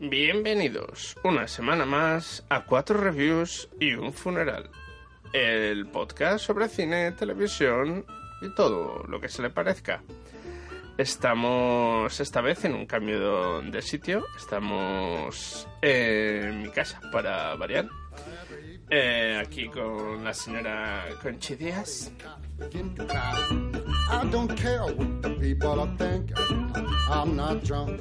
Bienvenidos una semana más a Cuatro Reviews y un Funeral, el podcast sobre cine, televisión y todo lo que se le parezca. Estamos esta vez en un cambio de sitio, estamos en mi casa para variar. Eh, aquí con la señora Conchi Díaz. I don't care what the people are thinking. I'm not drunk,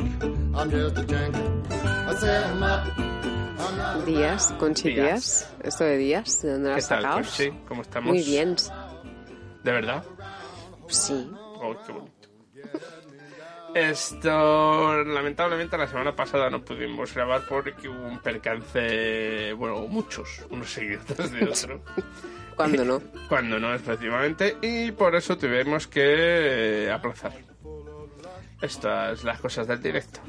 I'm just a junkie. I say I'm not Díaz, Conchi Díaz. Díaz. Esto de Díaz, ¿de dónde lo ¿Qué has tal, sacado? Conchi? ¿Cómo estamos? Muy bien, ¿De verdad? sí. Oh, qué bonito. Esto, lamentablemente, la semana pasada no pudimos grabar porque hubo un percance, bueno, muchos, unos seguidos de otro. ¿Cuándo no? Cuando no, efectivamente, y por eso tuvimos que eh, aplazar. Estas las cosas del directo.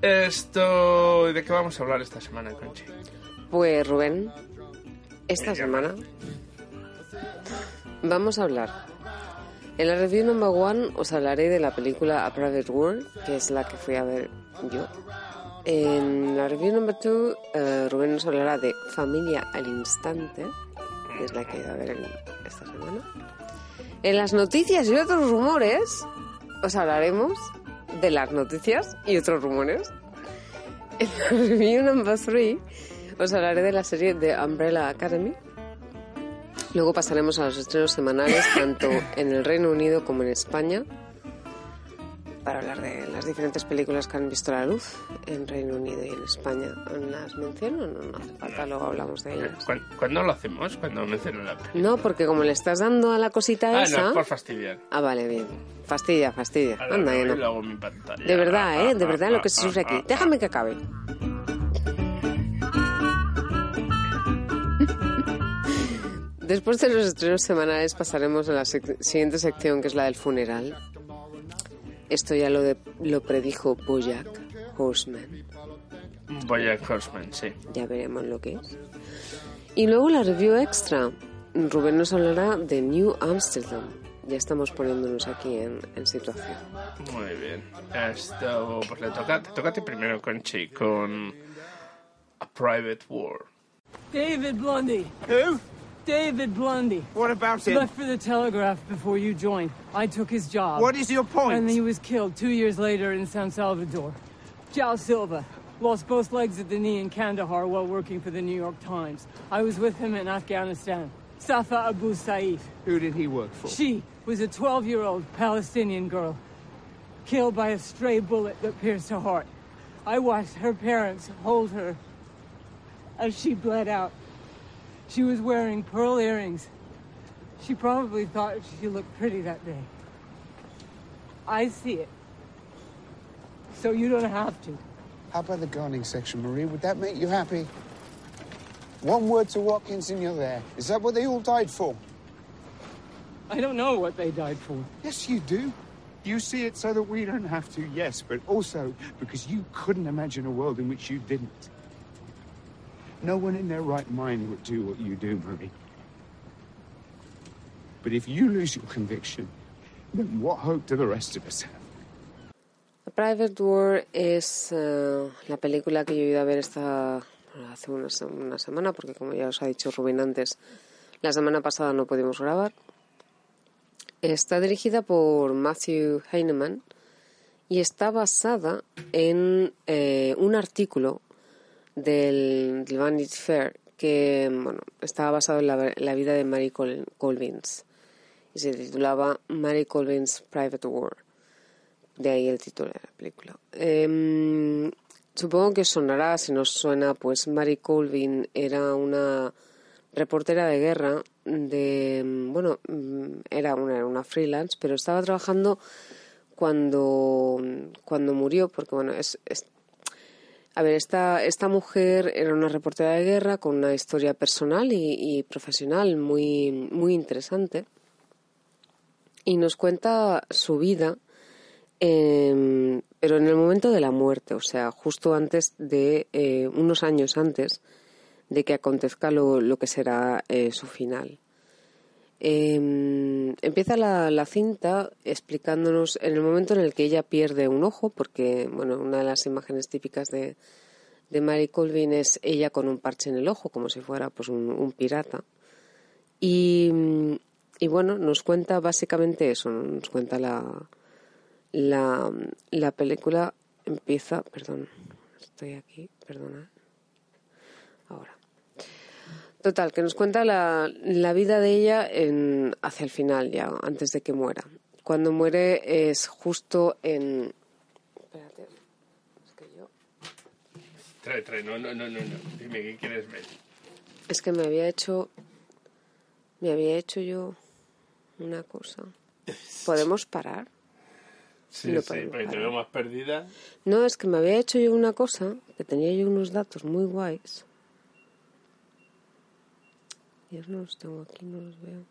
Esto, ¿de qué vamos a hablar esta semana, Conchi? Pues Rubén, esta Me semana vamos a hablar. En la review number one os hablaré de la película A Private World, que es la que fui a ver yo. En la review number two, eh, Rubén nos hablará de Familia al Instante, que es la que he ido a ver en- esta semana. En las noticias y otros rumores, os hablaremos de las noticias y otros rumores. En la review number three, os hablaré de la serie de Umbrella Academy. Luego pasaremos a los estrenos semanales, tanto en el Reino Unido como en España, para hablar de las diferentes películas que han visto la luz en Reino Unido y en España. ¿Las menciono? No, no hace falta, luego hablamos de ellas. ¿Cuándo, cuándo lo hacemos? Cuando menciono la peli. No, porque como le estás dando a la cosita Ah, esa... no, por fastidiar. Ah, vale, bien. Fastidia, fastidia. Ahora Anda, voy no. lo hago en mi pantalla. De verdad, Ah, ¿eh? De ah, verdad ah, lo que se ah, sufre ah, aquí. ah. Déjame que acabe. Después de los estrenos semanales pasaremos a la sec- siguiente sección, que es la del funeral. Esto ya lo, de- lo predijo Bojack Horseman. Bojack Horseman, sí. Ya veremos lo que es. Y luego la review extra. Rubén nos hablará de New Amsterdam. Ya estamos poniéndonos aquí en, en situación. Muy bien. Esto, pues le toca, te toca a ti primero, Conchi, con A Private War. David Blundy. Who? David Blundy. What about him? Left for the Telegraph before you joined. I took his job. What is your point? And he was killed two years later in San Salvador. Jao Silva. Lost both legs at the knee in Kandahar while working for the New York Times. I was with him in Afghanistan. Safa Abu Saif. Who did he work for? She was a 12 year old Palestinian girl. Killed by a stray bullet that pierced her heart. I watched her parents hold her as she bled out. She was wearing pearl earrings. She probably thought she looked pretty that day. I see it. So you don't have to. How about the gardening section, Marie? Would that make you happy? One word to Watkins and you're there. Is that what they all died for? I don't know what they died for. Yes, you do. You see it so that we don't have to, yes, but also because you couldn't imagine a world in which you didn't. No one in their right mind would do what you do, Marie. But if you lose your conviction, then what hope do the rest of us have? A Private War es eh, la película que yo he ido a ver esta hace una, una semana, porque como ya os ha dicho Rubén antes, la semana pasada no pudimos grabar. Está dirigida por Matthew Heineman y está basada en eh, un artículo del, del Vanity Fair que bueno, estaba basado en la, vida de Mary Col- Colvins y se titulaba Mary Colvins Private War. De ahí el título de la película. Em, supongo que sonará, si nos suena, pues Mary Colvin era una reportera de guerra de, bueno, era una, era una freelance, pero estaba trabajando cuando, cuando murió, porque bueno, es, es- a ver, esta, esta mujer era una reportera de guerra con una historia personal y, profesional muy, muy interesante y nos cuenta su vida, em, pero en el momento de la muerte, o sea, justo antes de, eh, unos años antes de que acontezca lo, lo que será eh, su final. Eh, empieza la, la cinta explicándonos en el momento en el que ella pierde un ojo, porque bueno, una de las imágenes típicas de, de Mary Colvin es ella con un parche en el ojo, como si fuera pues un, un pirata. Y, y bueno, nos cuenta básicamente eso, ¿no? nos cuenta la, la, la película empieza, perdón, estoy aquí, perdona, ahora. Total, que nos cuenta la, la vida de ella en, hacia el final ya, antes de que muera. Cuando muere es justo en... Espérate, es que yo... Trae, trae, no, no, no, no, no. Dime qué quieres ver. Es que me había hecho... Me había hecho yo una cosa. ¿Podemos parar? Sí, sí, porque te veo más perdida. No, es que me había hecho yo una cosa, que tenía yo unos datos muy guays. Dios, no los tengo aquí, no los veo.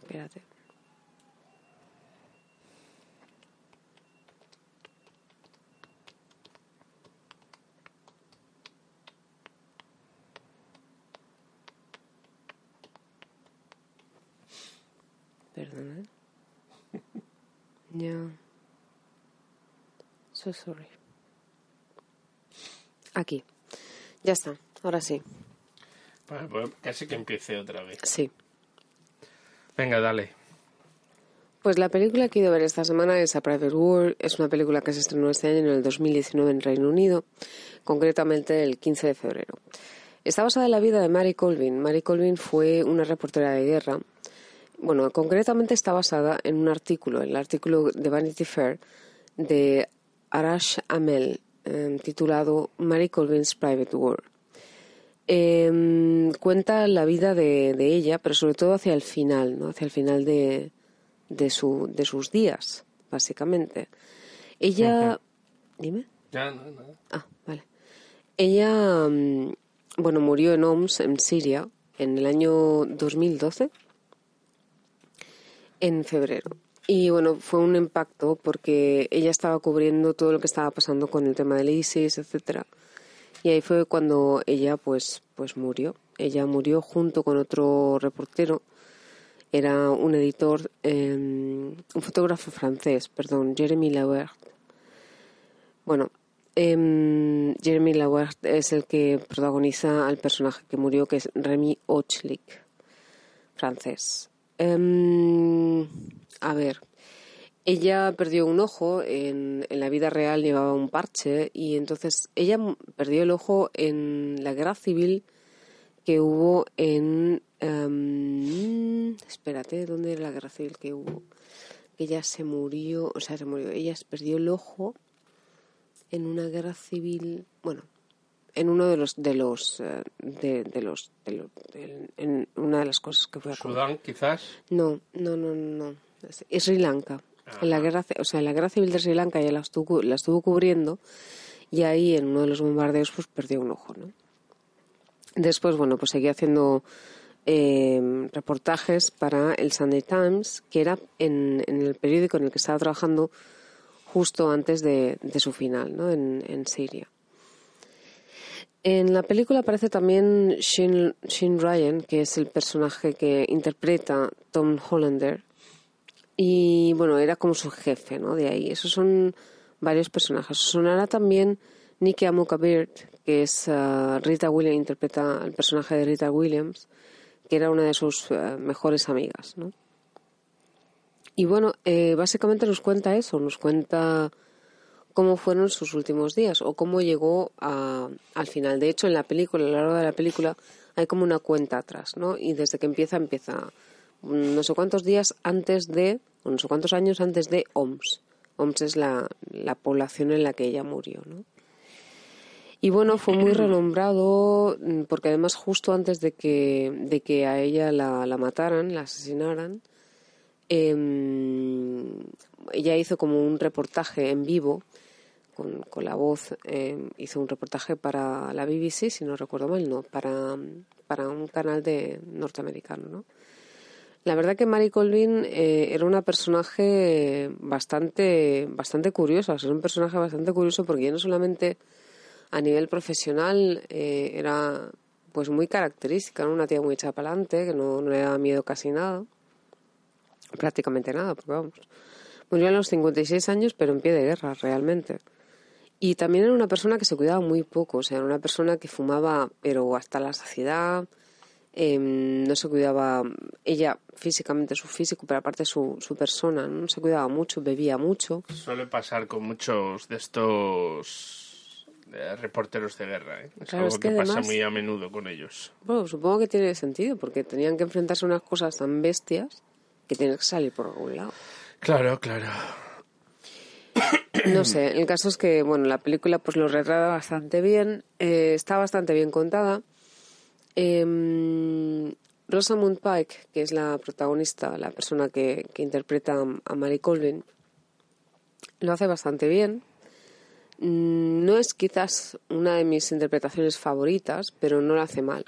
Espérate. Perdona. Ya. So sorry. Aquí. Ya está. Ahora sí. Pues, pues casi que empiece otra vez. Sí. Venga, dale. Pues la película que he ido a ver esta semana es A Private War. Es una película que se estrenó este año en el 2019 en Reino Unido, concretamente el 15 de febrero. Está basada en la vida de Mary Colvin. Mary Colvin fue una reportera de guerra. Bueno, concretamente está basada en un artículo, el artículo de Vanity Fair de Arash Amel, eh, titulado Mary Colvin's Private War. Eh, cuenta la vida de, de ella, pero sobre todo hacia el final, ¿no? hacia el final de, de, su, de sus días, básicamente. Ella. Dime. Ya, no, no. Ah, vale. Ella, mm, bueno, murió en Homs, en Siria, en el año 2012, en febrero. Y bueno, fue un impacto porque ella estaba cubriendo todo lo que estaba pasando con el tema del ISIS, etcétera. Y ahí fue cuando ella pues, pues murió. Ella murió junto con otro reportero. Era un editor, eh, un fotógrafo francés, perdón, Jeremy Lauert. Bueno, em, Jeremy Lauert es el que protagoniza al personaje que murió, que es Remy Ochlik, francés. Em, a ver, ella perdió un ojo, en, en la vida real llevaba un parche y entonces ella perdió el ojo en la guerra civil que hubo en... em, espérate, ¿dónde era la guerra civil que hubo? Que ella se murió, o sea, se murió, ella perdió el ojo en una guerra civil, bueno, en uno de los de los eh, de, de los, de los- de- en una de las cosas que fue a Sudán, quizás. no, no, no, no. es Sri Lanka. En la guerra, o sea, en la guerra civil de Sri Lanka ella la estuvo, la estuvo cubriendo y ahí en uno de los bombardeos pues perdió un ojo, ¿no? Después, bueno, pues seguía haciendo eh, reportajes para el Sunday Times, que era en, en el periódico en el que estaba trabajando justo antes de, de su final, ¿no? En, en Siria. En la película aparece también Shin, Shin Ryan, que es el personaje que interpreta Tom Hollander. Y bueno, era como su jefe, ¿no? De ahí. Esos son varios personajes. Sonará también Nikki Amokabir, que es ah, Rita Williams, interpreta el personaje de Rita Williams, que era una de sus ah, mejores amigas, ¿no? Y bueno, eh, básicamente nos cuenta eso, nos cuenta cómo fueron sus últimos días o cómo llegó a- al final. De hecho, en la película, a lo largo de la película, hay como una cuenta atrás, ¿no? Y desde que empieza, empieza no sé cuántos días antes de, o no sé cuántos años antes de OMS. OMS es la, la población en la que ella murió, ¿no? Y bueno, fue muy renombrado mm, porque además justo antes de que, de que a ella la, la mataran, la asesinaran, em, ella hizo como un reportaje en vivo con, con la voz, em, hizo un reportaje para la BBC, si no recuerdo mal, no, para, para un canal de norteamericano, ¿no? La verdad que Mary Colvin eh, era una personaje bastante, bastante curiosa, era un personaje bastante curioso porque ya no solamente a nivel profesional eh, era pues muy característica, ¿no? Una tía muy echada para adelante, que no, no le daba miedo casi nada. Prácticamente nada, porque vamos. Murió a los 56 años, pero en pie de guerra, realmente. Y también era una persona que se cuidaba muy poco, o sea, era una persona que fumaba, pero hasta la saciedad, em, no se cuidaba ella físicamente, su físico, pero aparte su, su persona, no se cuidaba mucho, bebía mucho. Suele pasar con muchos de estos eh, reporteros de guerra. ¿eh? Es Claro, algo es que que, pasa además- muy a menudo con ellos. Bueno, supongo que tiene sentido, porque tenían que enfrentarse a unas cosas tan bestias que tienes que salir por algún lado. Claro, claro. No sé, el caso es que, bueno, la película pues lo retrata bastante bien, eh, está bastante bien contada. Em, Rosamund Pike, que es la protagonista, la persona que, interpreta a- Mary Colvin, lo hace bastante bien. Mm, No es quizás una de mis interpretaciones favoritas, pero no lo hace mal.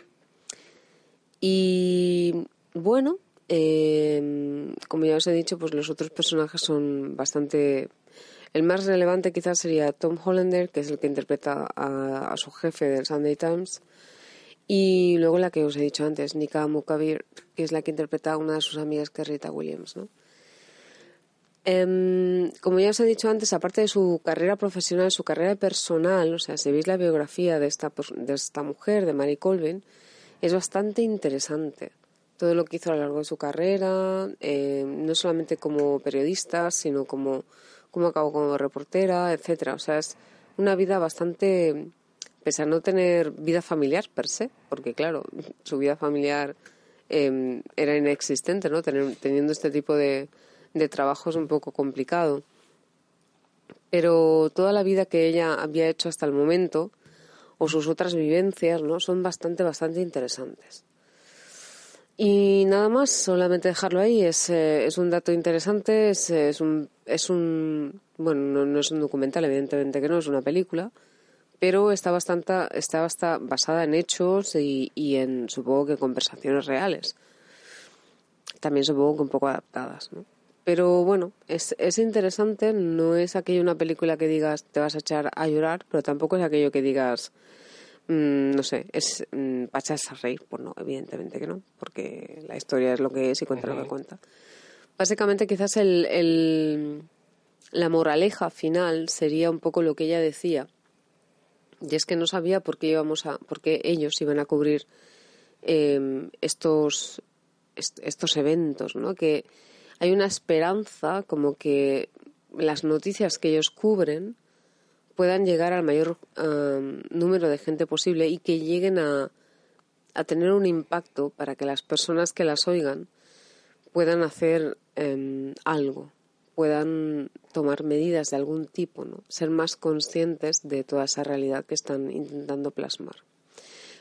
Y bueno, eh, como ya os he dicho, pues los otros personajes son bastante... El más relevante quizás sería Tom Hollander, que es el que interpreta a su jefe del Sunday Times. Y luego la que os he dicho antes, Nika Mukavir, que es la que interpreta a una de sus amigas, que es Rita Williams, ¿no? Em, como ya os he dicho antes, aparte de su carrera profesional, su carrera personal, o sea, si veis la biografía de esta, de esta mujer, de Mary Colvin, es bastante interesante. Todo lo que hizo a lo largo de su carrera, eh, no solamente como periodista, sino como, como acabó como reportera, etcétera. O sea, es una vida bastante, pese a no tener vida familiar per se, porque claro, su vida familiar eh, era inexistente, ¿no? Teniendo este tipo de, de trabajo es un poco complicado. Pero toda la vida que ella había hecho hasta el momento, o sus otras vivencias, ¿no? Son bastante, bastante interesantes. Y nada más, solamente dejarlo ahí. Es, eh, es un dato interesante, es, es un, es un. Bueno, no, no es un documental, evidentemente que no, es una película. Pero está bastante, está basta- basada en hechos y, y en, supongo que, conversaciones reales. También supongo que un poco adaptadas, ¿no? Pero bueno, es, es interesante, no es aquello una película que digas te vas a echar a llorar, pero tampoco es aquello que digas Mm, no sé, es mm, para echarse a reír. Pues no, evidentemente que no, porque la historia es lo que es y cuenta lo que cuenta. Básicamente, quizás el, el- la moraleja final sería un poco lo que ella decía. Y es que no sabía por qué íbamos a, por qué ellos iban a cubrir eh, estos, est- estos eventos, ¿no? Que hay una esperanza como que las noticias que ellos cubren puedan llegar al mayor am, número de gente posible y que lleguen a, a tener un impacto para que las personas que las oigan puedan hacer em, algo, puedan tomar medidas de algún tipo, ¿no? ser más conscientes de toda esa realidad que están intentando plasmar.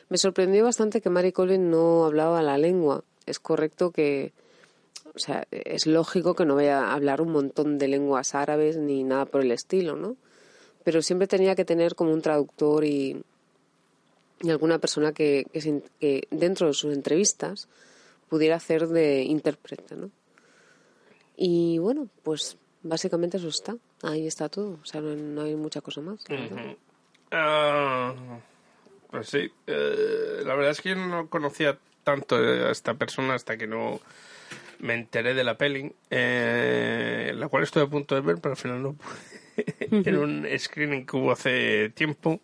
Me sorprendió bastante que Mary Colvin no hablaba la lengua. Es correcto que, o sea, es lógico que no vaya a hablar un montón de lenguas árabes ni nada por el estilo, ¿no? Pero siempre tenía que tener como un traductor y, y alguna persona que, que dentro de sus entrevistas pudiera hacer de intérprete, ¿no? Y bueno, pues básicamente eso está. Ahí está todo. O sea, no, no hay mucha cosa más. Ah, pues sí, eh, la verdad es que yo no conocía tanto a esta persona hasta que no me enteré de la peli, eh, la cual estuve a punto de ver, pero al final no pude. en un screening que hubo hace tiempo.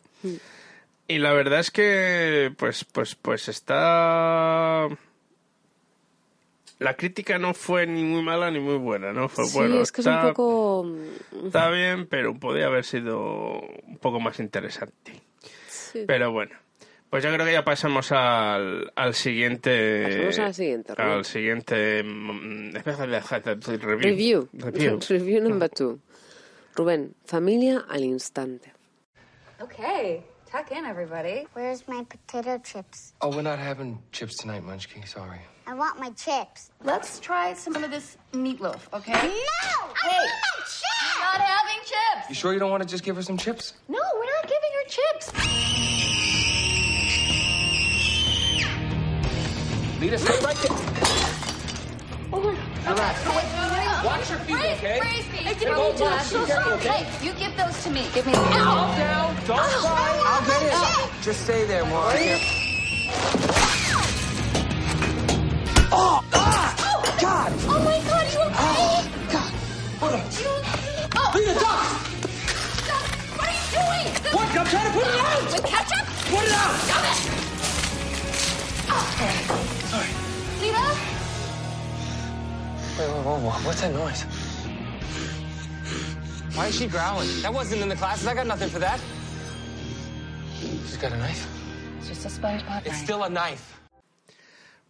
Y la verdad es que, pues, pues, pues está. La crítica no fue ni muy mala ni muy buena, ¿no? Fue sí, bueno. es que es un está- poco... Está bien, pero podría haber sido un poco más interesante. sí. Pero bueno, pues yo creo que ya pasamos al, al siguiente. Pasamos al siguiente, Rubén. Al siguiente. mm, Review. Review. Review. Review number two. Rubén, familia al instante. Okay, tuck in, everybody. Where's my potato chips? Oh, we're not having chips tonight, Munchkin. Sorry. I want my chips. Let's try some of this meatloaf, okay? No! I Hey. want my chips! Not having chips. You sure you don't want to just give her some chips? No, we're not giving her chips. Lita, stay right there. Oh my God. Relax. Oh, watch your feet, okay? Hey, Hey, go, go, be careful, okay? Hey, you give those to me. Give me. Calm down. Don't oh, cry. I'll get it. Just stay there, Mom. Oh, ah! God! Oh my god, you okay? Oh, God! Hold on. You okay? Oh, Lena, duck! stop. What are you doing? This- What? I'm trying to put it out! With ketchup? Put it out! Stop it! Sorry. Lita? Wait, wait, whoa, whoa. What's that noise? Why is she growling? That wasn't in the classes. I got nothing for that. She's got a knife. It's just a SpongeBob. It's still a knife.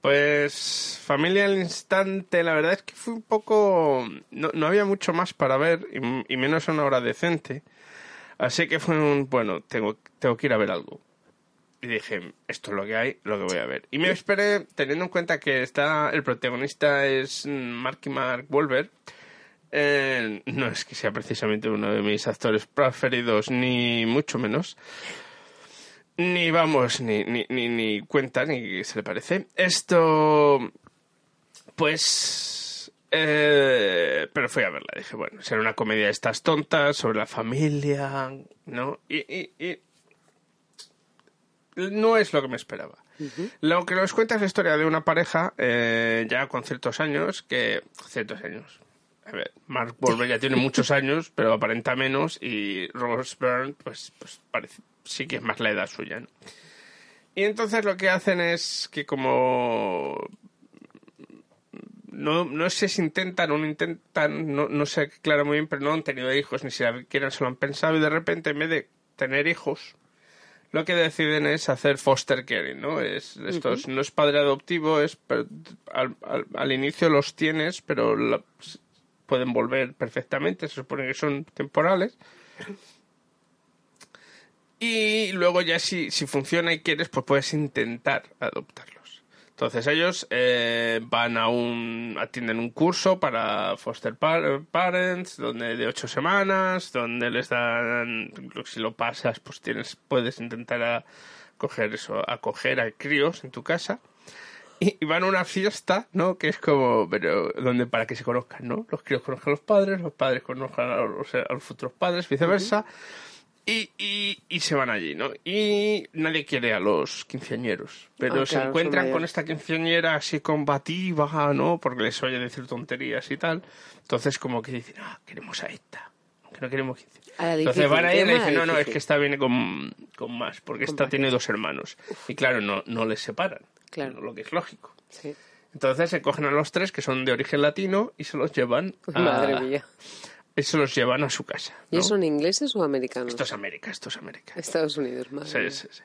Pues familia al instante, la verdad es que fue un poco... No, no había mucho más para ver y, y menos una hora decente. Así que fue un... Bueno, tengo, tengo que ir a ver algo. Y dije, esto es lo que hay, lo que voy a ver. Y me esperé, teniendo en cuenta que está el protagonista es Marky Mark Wolver. eh, no es que sea precisamente uno de mis actores preferidos, ni mucho menos. Ni vamos, ni, ni, ni, ni cuenta, ni se le parece. Esto, pues... eh, pero fui a verla, dije, bueno, será una comedia de estas tontas sobre la familia, ¿no? Y, y, y no es lo que me esperaba. Lo que nos cuenta es la historia de una pareja eh, ya con ciertos años, que... ciertos años. A ver, Mark Wahlberg ya tiene muchos años, pero aparenta menos, y Rose Byrne, pues, pues parece, sí que es más la edad suya, ¿no? Y entonces lo que hacen es que como... No, no sé si intentan o no intentan, no, no sé claro muy bien, pero no han tenido hijos, ni siquiera se lo han pensado, y de repente en vez de tener hijos, lo que deciden es hacer foster caring, ¿no? Es, esto es- no es padre adoptivo, es al, al- al inicio los tienes, pero la- pueden volver perfectamente, se supone que son temporales. Y luego ya si, si funciona y quieres, pues puedes intentar adoptarlos. Entonces ellos eh, van a un, atienden un curso para foster par- parents, donde de ocho semanas, donde les dan, si lo pasas, pues tienes, puedes intentar a- coger eso, acoger a críos en tu casa. Y, van a una fiesta, ¿no? Que es como, pero donde para que se conozcan, ¿no? Los críos conozcan a los padres, los padres conozcan a los futuros padres, viceversa. Y, y, y se van allí, ¿no? Y nadie quiere a los quinceañeros. Pero Ah, se encuentran con esta quinceañera así combativa, ¿no? Porque les oye decir tonterías y tal. Entonces como que dicen, ah, queremos a esta. Aunque no queremos quince. A la Entonces van a ir y le dicen, no, no, es que esta viene con, con más, porque Con esta más. tiene dos hermanos. Y claro, no, no les separan. Claro. Lo que es lógico. Sí. Entonces se cogen a los tres que son de origen latino y se los llevan a, Madre mía. Y se los llevan a su casa. ¿Y ¿no? son ingleses o americanos? Esto es América, esto es América. Estados Unidos, madre Sí, sí, sí.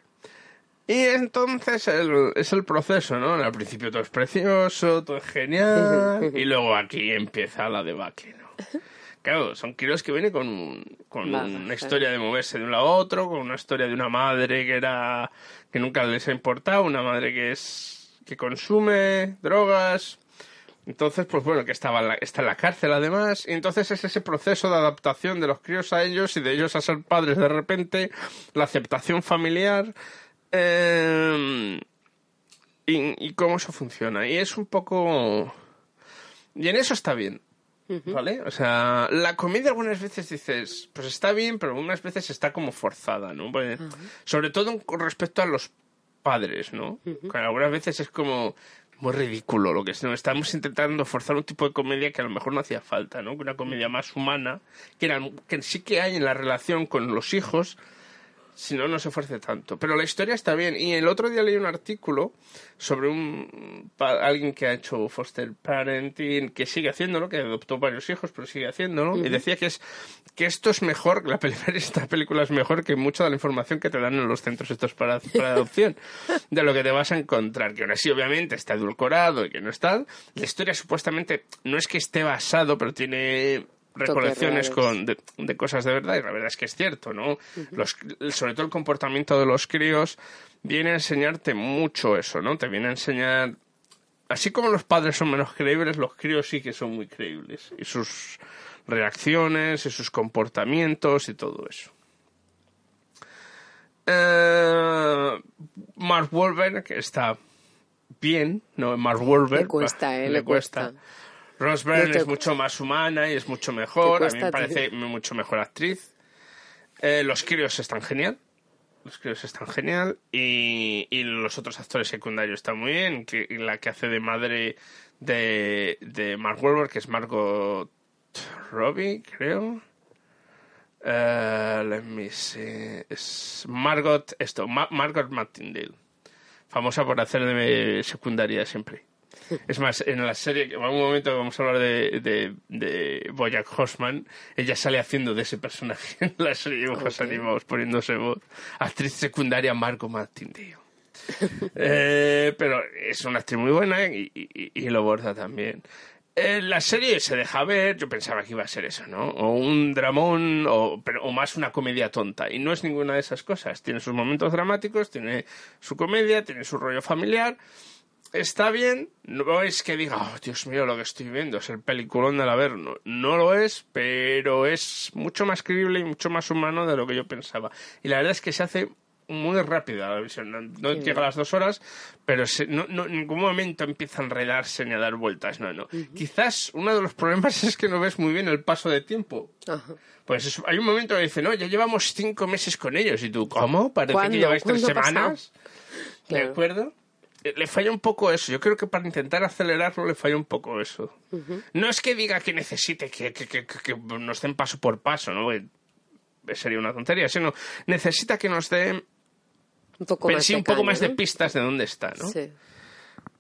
Y entonces el- es el proceso, ¿no? Al principio todo es precioso, todo es genial, y luego aquí empieza la debacle, ¿no? Claro, son kilos que vienen con, con una historia de moverse de un lado a otro, con una historia de una madre que era que nunca les ha importado, una madre que es que consume drogas, entonces, pues bueno, que estaba en la- está en la cárcel además. Y entonces es ese proceso de adaptación de los críos a ellos y de ellos a ser padres de repente, la aceptación familiar eh, y, y cómo eso funciona. Y es un poco... Y en eso está bien. ¿Vale? O sea, la comedia algunas veces dices, pues está bien, pero algunas veces está como forzada, ¿no? Porque- Sobre todo con respecto a los padres, ¿no? Que algunas veces es como muy ridículo lo que es. Estamos intentando forzar un tipo de comedia que a lo mejor no hacía falta, ¿no? Una comedia más humana, que, era, que sí que hay en la relación con los hijos, si no, no se fuerce tanto. Pero la historia está bien. Y el otro día leí un artículo sobre un alguien que ha hecho foster parenting, que sigue haciéndolo, que adoptó varios hijos, pero sigue haciéndolo. Y decía que es que esto es mejor, la peli- esta película es mejor que mucha de la información que te dan en los centros estos para, para adopción. De lo que te vas a encontrar. Que aún así, obviamente, está edulcorado y que no está. La historia supuestamente no es que esté basado, pero tiene recolecciones con de, de cosas de verdad y la verdad es que es cierto, ¿no? Los, sobre todo el comportamiento de los críos viene a enseñarte mucho eso, ¿no? Te viene a enseñar así como los padres son menos creíbles, los críos sí que son muy creíbles y sus reacciones y sus comportamientos y todo eso. Eh, Mark Wahlberg que está bien, ¿no? Mark Wahlberg Le cuesta, ¿eh? le, Le cuesta. cuesta. Rose Byrne te- es mucho más humana y es mucho mejor. A mí me parece mucho mejor actriz. Eh, los críos están genial. Los críos están genial. Y, y los otros actores secundarios están muy bien. Que, la que hace de madre de, de Mark Wahlberg, que es Margot Robbie, creo. Eh, let me see. Es Margot, esto, Ma- Margot Martindale. Famosa por hacer de secundaria siempre. Es más, en la serie, que en algún momento vamos a hablar de, de, de Bojack Horseman, ella sale haciendo de ese personaje en la serie de dibujos animados, poniéndose voz. Actriz secundaria Margot Martindale. Eh, pero es una actriz muy buena y, y- y lo borda también. Eh, la serie se deja ver, yo pensaba que iba a ser eso, ¿no? O un dramón, o, pero, o más una comedia tonta. Y no es ninguna de esas cosas. Tiene sus momentos dramáticos, tiene su comedia, tiene su rollo familiar. Está bien, no es que diga, oh, Dios mío, lo que estoy viendo es el peliculón del Averno. No lo es, pero es mucho más creíble y mucho más humano de lo que yo pensaba. Y la verdad es que se hace muy rápida la visión. No, no Sí. llega a las dos horas, pero se- no, no- en ningún momento empieza a enredarse ni a dar vueltas. No, no. Quizás uno de los problemas es que no ves muy bien el paso de tiempo. Pues es- hay un momento que dice, no, ya llevamos cinco meses con ellos. Y tú, ¿cómo? Parece que lleváis tres semanas. ¿De Claro. acuerdo? Eh, Le falla un poco eso. Yo creo que para intentar acelerarlo le falla un poco eso. No es que diga que necesite que, que, que- que- nos den paso por paso, ¿no? Eh, Sería una tontería, sino necesita que nos den Un poco más sí, un poco más de pistas de dónde está, ¿no? Sí.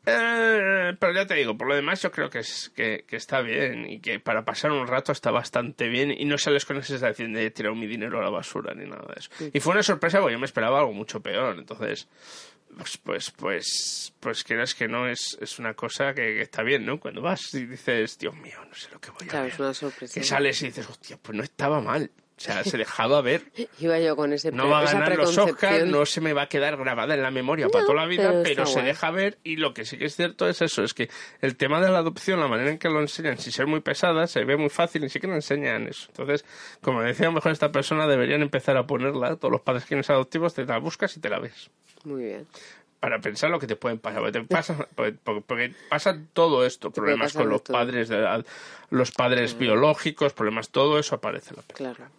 Eh, pero ya te digo, por lo demás yo creo que, es, que, que está bien y que para pasar un rato está bastante bien y no sales con esa sensación de he tirado mi dinero a la basura ni nada de eso. Y fue una sorpresa porque yo me esperaba algo mucho peor, entonces pues pues pues pues crees que no es, es una cosa que, que está bien, ¿no? Cuando vas y dices, Dios mío, no sé lo que voy a Claro, ver. es una sorpresa. Que sales y dices, hostia, pues no estaba mal. O sea, se dejaba ver. Iba yo con ese No va a ganar los Oscars, no se me va a quedar grabada en la memoria para toda la vida, pero se guay. deja ver. Y lo que sí que es cierto es eso: es que el tema de la adopción, la manera en que lo enseñan, sin ser muy pesada, se ve muy fácil, ni siquiera enseñan eso. Entonces, como decía mejor esta persona, deberían empezar a ponerla. Todos los padres que adoptivos te la buscas y te la ves. Muy bien. Para pensar lo que te pueden pasar. Porque, te pasa, porque, porque pasa todo esto: problemas con los todo. padres, de la- los padres biológicos, problemas, todo eso aparece en la película. Claro.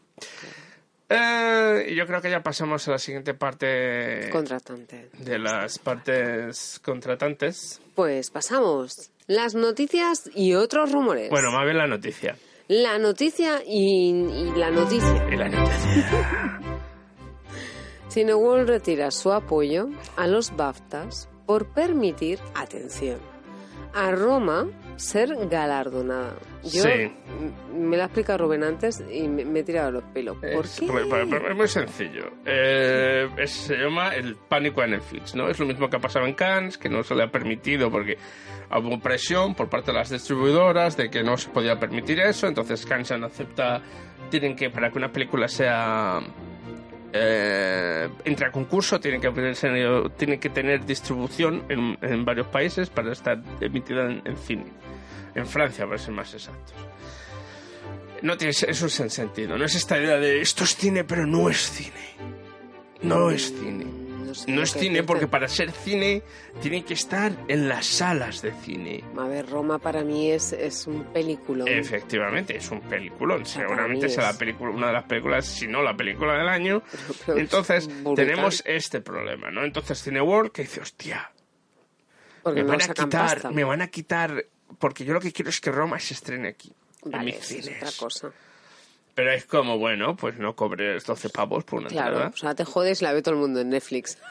Eh, yo creo que ya pasamos a la siguiente parte Contratante. de las partes contratantes. Pues pasamos. Las noticias y otros rumores. Bueno, más bien la noticia. La noticia y, y la noticia. Y la noticia. Cineworld retira su apoyo a los BAFTAs por permitir, atención, a Roma ser galardonada. Yo Sí. me lo ha explicado Rubén antes y me, me he tirado los pelos. ¿Por Es, qué? es muy sencillo. Eh, es- se llama el pánico de Netflix, ¿no? Es lo mismo que ha pasado en Cannes, que no se le ha permitido porque hubo presión por parte de las distribuidoras de que no se podía permitir eso. Entonces Cannes no acepta, tienen que, para que una película sea eh, entre a concurso tienen que tienen que tener distribución en, en varios países para estar emitida en, en cine. En Francia, para ser más exactos. No tiene eso es el sentido. No es esta idea de esto es cine, pero no es cine. No es cine. No, sé No lo es cine porque para ser cine tiene que estar en las salas de cine. A ver, Roma para mí es, es un película. Efectivamente, es un peliculón. sea, Seguramente la es- película, una de las películas, si no la película del año. Pero Entonces, tenemos este problema, ¿no? Entonces, Cineworld que dice, hostia, Porque me van a quitar, pasta. me van a quitar, porque yo lo que quiero es que Roma se estrene aquí, en Vale, mis eso es cines. otra cosa. Pero es como, bueno, pues no cobres 12 pavos por una Claro, entrada. o sea, te jodes y la ve todo el mundo en Netflix.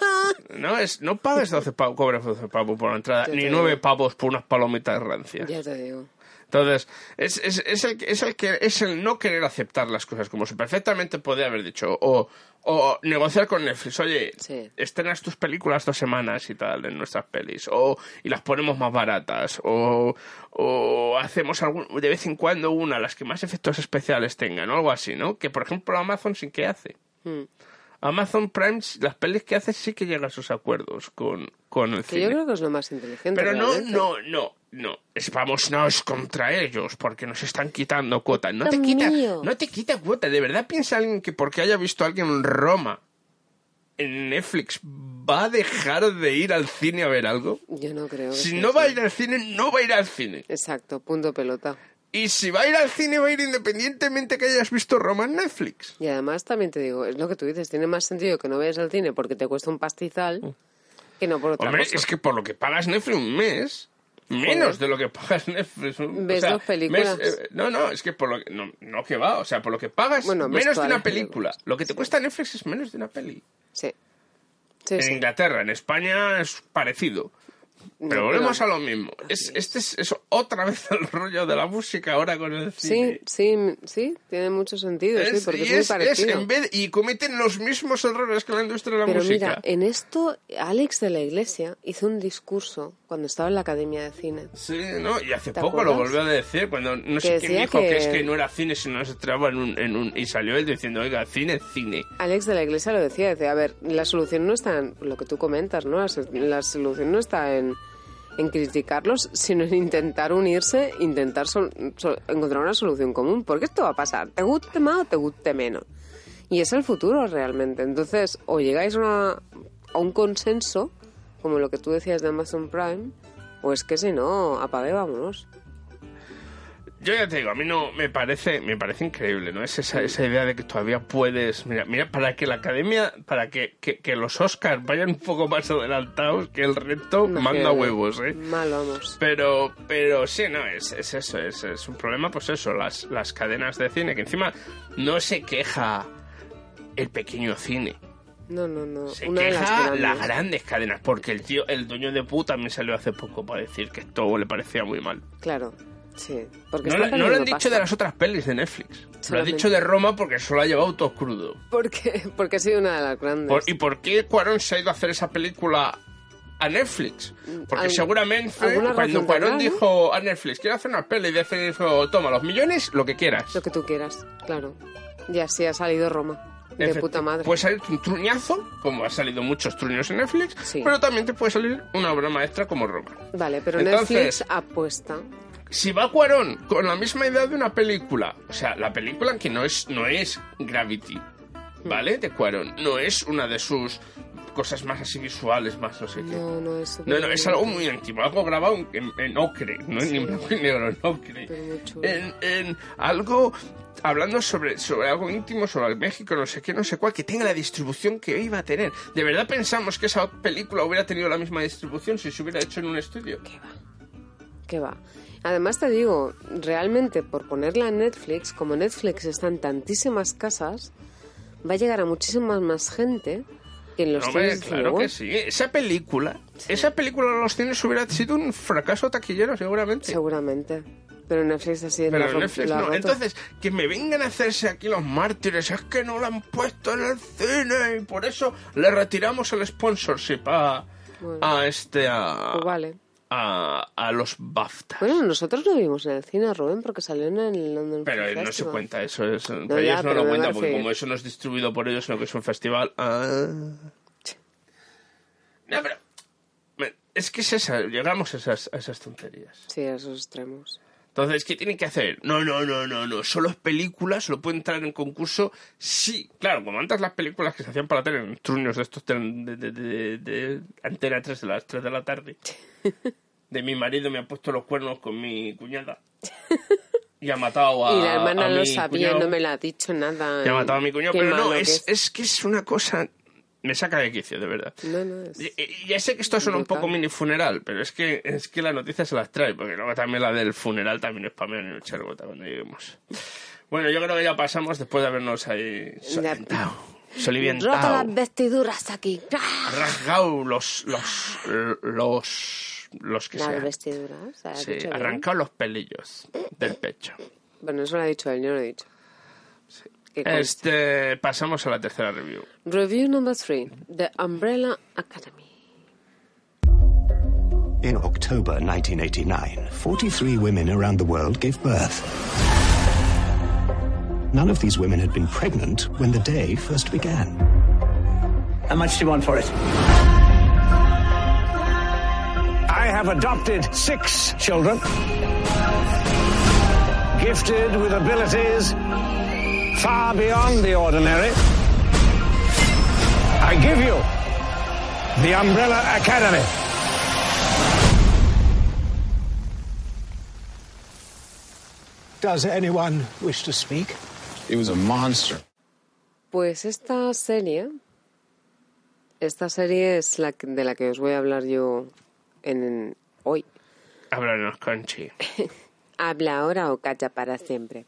No, es, no pagues 12 pavos, cobres 12 pavos por una entrada, ni te 9 digo. pavos por unas palomitas rancias. ya te digo. Entonces, es, es, es, el, es, el que, es el no querer aceptar las cosas como se perfectamente podía haber dicho. O, o negociar con Netflix. Oye, Sí. estrenas tus películas dos semanas y tal en nuestras pelis. O, y las ponemos más baratas. O, o hacemos algún, de vez en cuando una, las que más efectos especiales tengan. O algo así, ¿no? Que, por ejemplo, Amazon sí que hace. Mm. Amazon Prime, las pelis que hace sí que llega a sus acuerdos con, con el Que yo cine. creo que es lo más inteligente. Pero realmente. no, no, no. No es contra ellos porque nos están quitando cuota. No te quita, mío. no te quita cuota. ¿De verdad piensa alguien que porque haya visto a alguien en Roma en Netflix va a dejar de ir al cine a ver algo? Yo no creo que Si sea no va a ir al cine, no va a ir al cine. Exacto, punto pelota. Y si va a ir al cine, va a ir independientemente que hayas visto Roma en Netflix. Y además también te digo, es lo que tú dices, tiene más sentido que no vayas al cine porque te cuesta un pastizal que no por otra Hombre, cosa. es que por lo que pagas Netflix un mes, menos de lo que pagas Netflix. Ves dos películas. mes, eh, no, no, es que por lo que. No, no que va, o sea, por lo que pagas, Bueno, menos de una película. películas. Lo que te cuesta Netflix es menos de una peli. Sí. Sí, en sí. Inglaterra, en España es parecido. Pero No, volvemos pero- a lo mismo. Es, este es, es otra vez el rollo de la música ahora con el cine. Sí, sí, sí, tiene mucho sentido, sí, Es- porque y es, muy parecido. en vez- y cometen los mismos errores que la industria de la Pero música. mira, en esto Alex de la Iglesia hizo un discurso cuando estaba en la Academia de Cine. Sí, ¿no? Y hace ¿Te poco lo volvió a decir, cuando no sé quién dijo que... que- es que no era cine, sino se estrenaba en un, en un... Y salió él diciendo, oiga, cine, cine. Alex de la Iglesia lo decía, decía, a ver, la solución no está en lo que tú comentas, ¿no? La solución no está en, en criticarlos, sino en intentar unirse, intentar encontrar una solución común, porque esto va a pasar, te guste más o te guste menos. Y es el futuro realmente. Entonces, o llegáis a un consenso, como lo que tú decías de Amazon Prime, o es que si no, apague, vámonos. Yo ya te digo, a mí no me parece, me parece increíble, ¿no? Es esa, esa idea de que todavía puedes. Mira, mira, para que la academia, para que, que, que los Oscars vayan un poco más adelantados, que el resto manda huevos, ¿eh? Mal vamos. Pero, pero sí, no, es, es eso, es, es un problema, pues eso, las, las cadenas de cine, que encima no se queja el pequeño cine. No, no, no. Se Una de las queja grandes. las grandes cadenas, porque el tío, el dueño de puta me salió hace poco para decir que esto le parecía muy mal. Claro, sí. Porque No, lo- no lo han dicho pasta. de las otras pelis de Netflix. Lo ha Solamente. dicho de Roma porque solo ha llevado todo crudo. Porque, porque ha sido una de las grandes. Por- ¿Y por qué Cuarón se ha ido a hacer esa película a Netflix? Porque Al- seguramente ¿alguna cuando Cuarón no? dijo a Netflix, quiero hacer una peli, y dijo, toma los millones, lo que quieras. Lo que tú quieras, claro. Y así ha salido Roma. De puta madre. Puede salir un truñazo, como ha salido muchos truños en Netflix, Sí. pero también te puede salir una obra maestra como Roma. Vale, pero Entonces- Netflix apuesta. Si va Cuarón con la misma idea de una película, o sea, la película que no es, no es Gravity, ¿vale? De Cuarón, no es una de sus cosas más así visuales, más no sé qué. No, no es. No, no, es algo muy antiguo, algo grabado en, en- ocre, no es ni en blanco y negro, en ocre. En, en algo, hablando sobre, sobre algo íntimo, sobre México, no sé qué, no sé cuál, que tenga la distribución que iba a tener. ¿De verdad pensamos que esa película hubiera tenido la misma distribución si se hubiera hecho en un estudio? ¿Qué va? Además te digo, realmente por ponerla en Netflix, como Netflix está en tantísimas casas, va a llegar a muchísima más gente que en los Hombre, cines claro que sí. Esa película, esa película en los cines hubiera sido un fracaso taquillero, seguramente. Seguramente. Pero Netflix así Pero rom- Netflix lo ha no. Entonces, que me vengan a hacerse aquí los mártires, es que no la han puesto en el cine y por eso le retiramos el sponsorship a, Bueno. a este, a, Pues vale. A, a los BAFTA. Bueno, nosotros lo vimos en el cine, Rubén, porque salió en el London Pero Film no se cuenta eso, es, ya, ellos no pero lo cuentan porque como eso no es distribuido por ellos, sino que es un festival. ah. No, pero es que es esa, llegamos a esas, a esas tonterías. Sí, a esos extremos. Entonces, ¿qué tienen que hacer? No, no, no, no, no. Solo es películas, solo puede entrar en concurso. Sí, claro, como antes las películas que se hacían para la tele, en truños de estos de, de, de, de Antena 3 de las 3 de la tarde. De mi marido me ha puesto los cuernos con mi cuñada. Y ha matado a. y la hermana a lo mi sabía, cuñado. no me la ha dicho nada. Y ha matado a mi cuñado. Qué Pero no, malo que es, es que es una cosa. Me saca de quicio, de verdad. No, no, es... Y- y Ya sé que esto suena un poco mini funeral, pero es que es que la noticia se las trae, porque luego también la del funeral también es para en el chargota cuando lleguemos. Bueno, yo creo que ya pasamos después de habernos ahí solventado, Rota las vestiduras aquí. rasgado los los los los que Las sean. vestiduras. ¿has Sí, dicho los pelillos del pecho. Bueno, eso lo ha dicho él, yo lo he dicho. Este, pasamos a la tercera review. Review number three. The Umbrella Academy. In October 1989, 43 women around the world gave birth. None of these women had been pregnant when the day first began. How much do you want for it? I have adopted six children, gifted with abilities far beyond the ordinary. I give you the Umbrella Academy. Does anyone wish to speak? He was a monster. Pues esta serie, esta serie es la de la que os voy a hablar yo en, hoy. Háblanos, Conchi. Habla ahora o calla para siempre.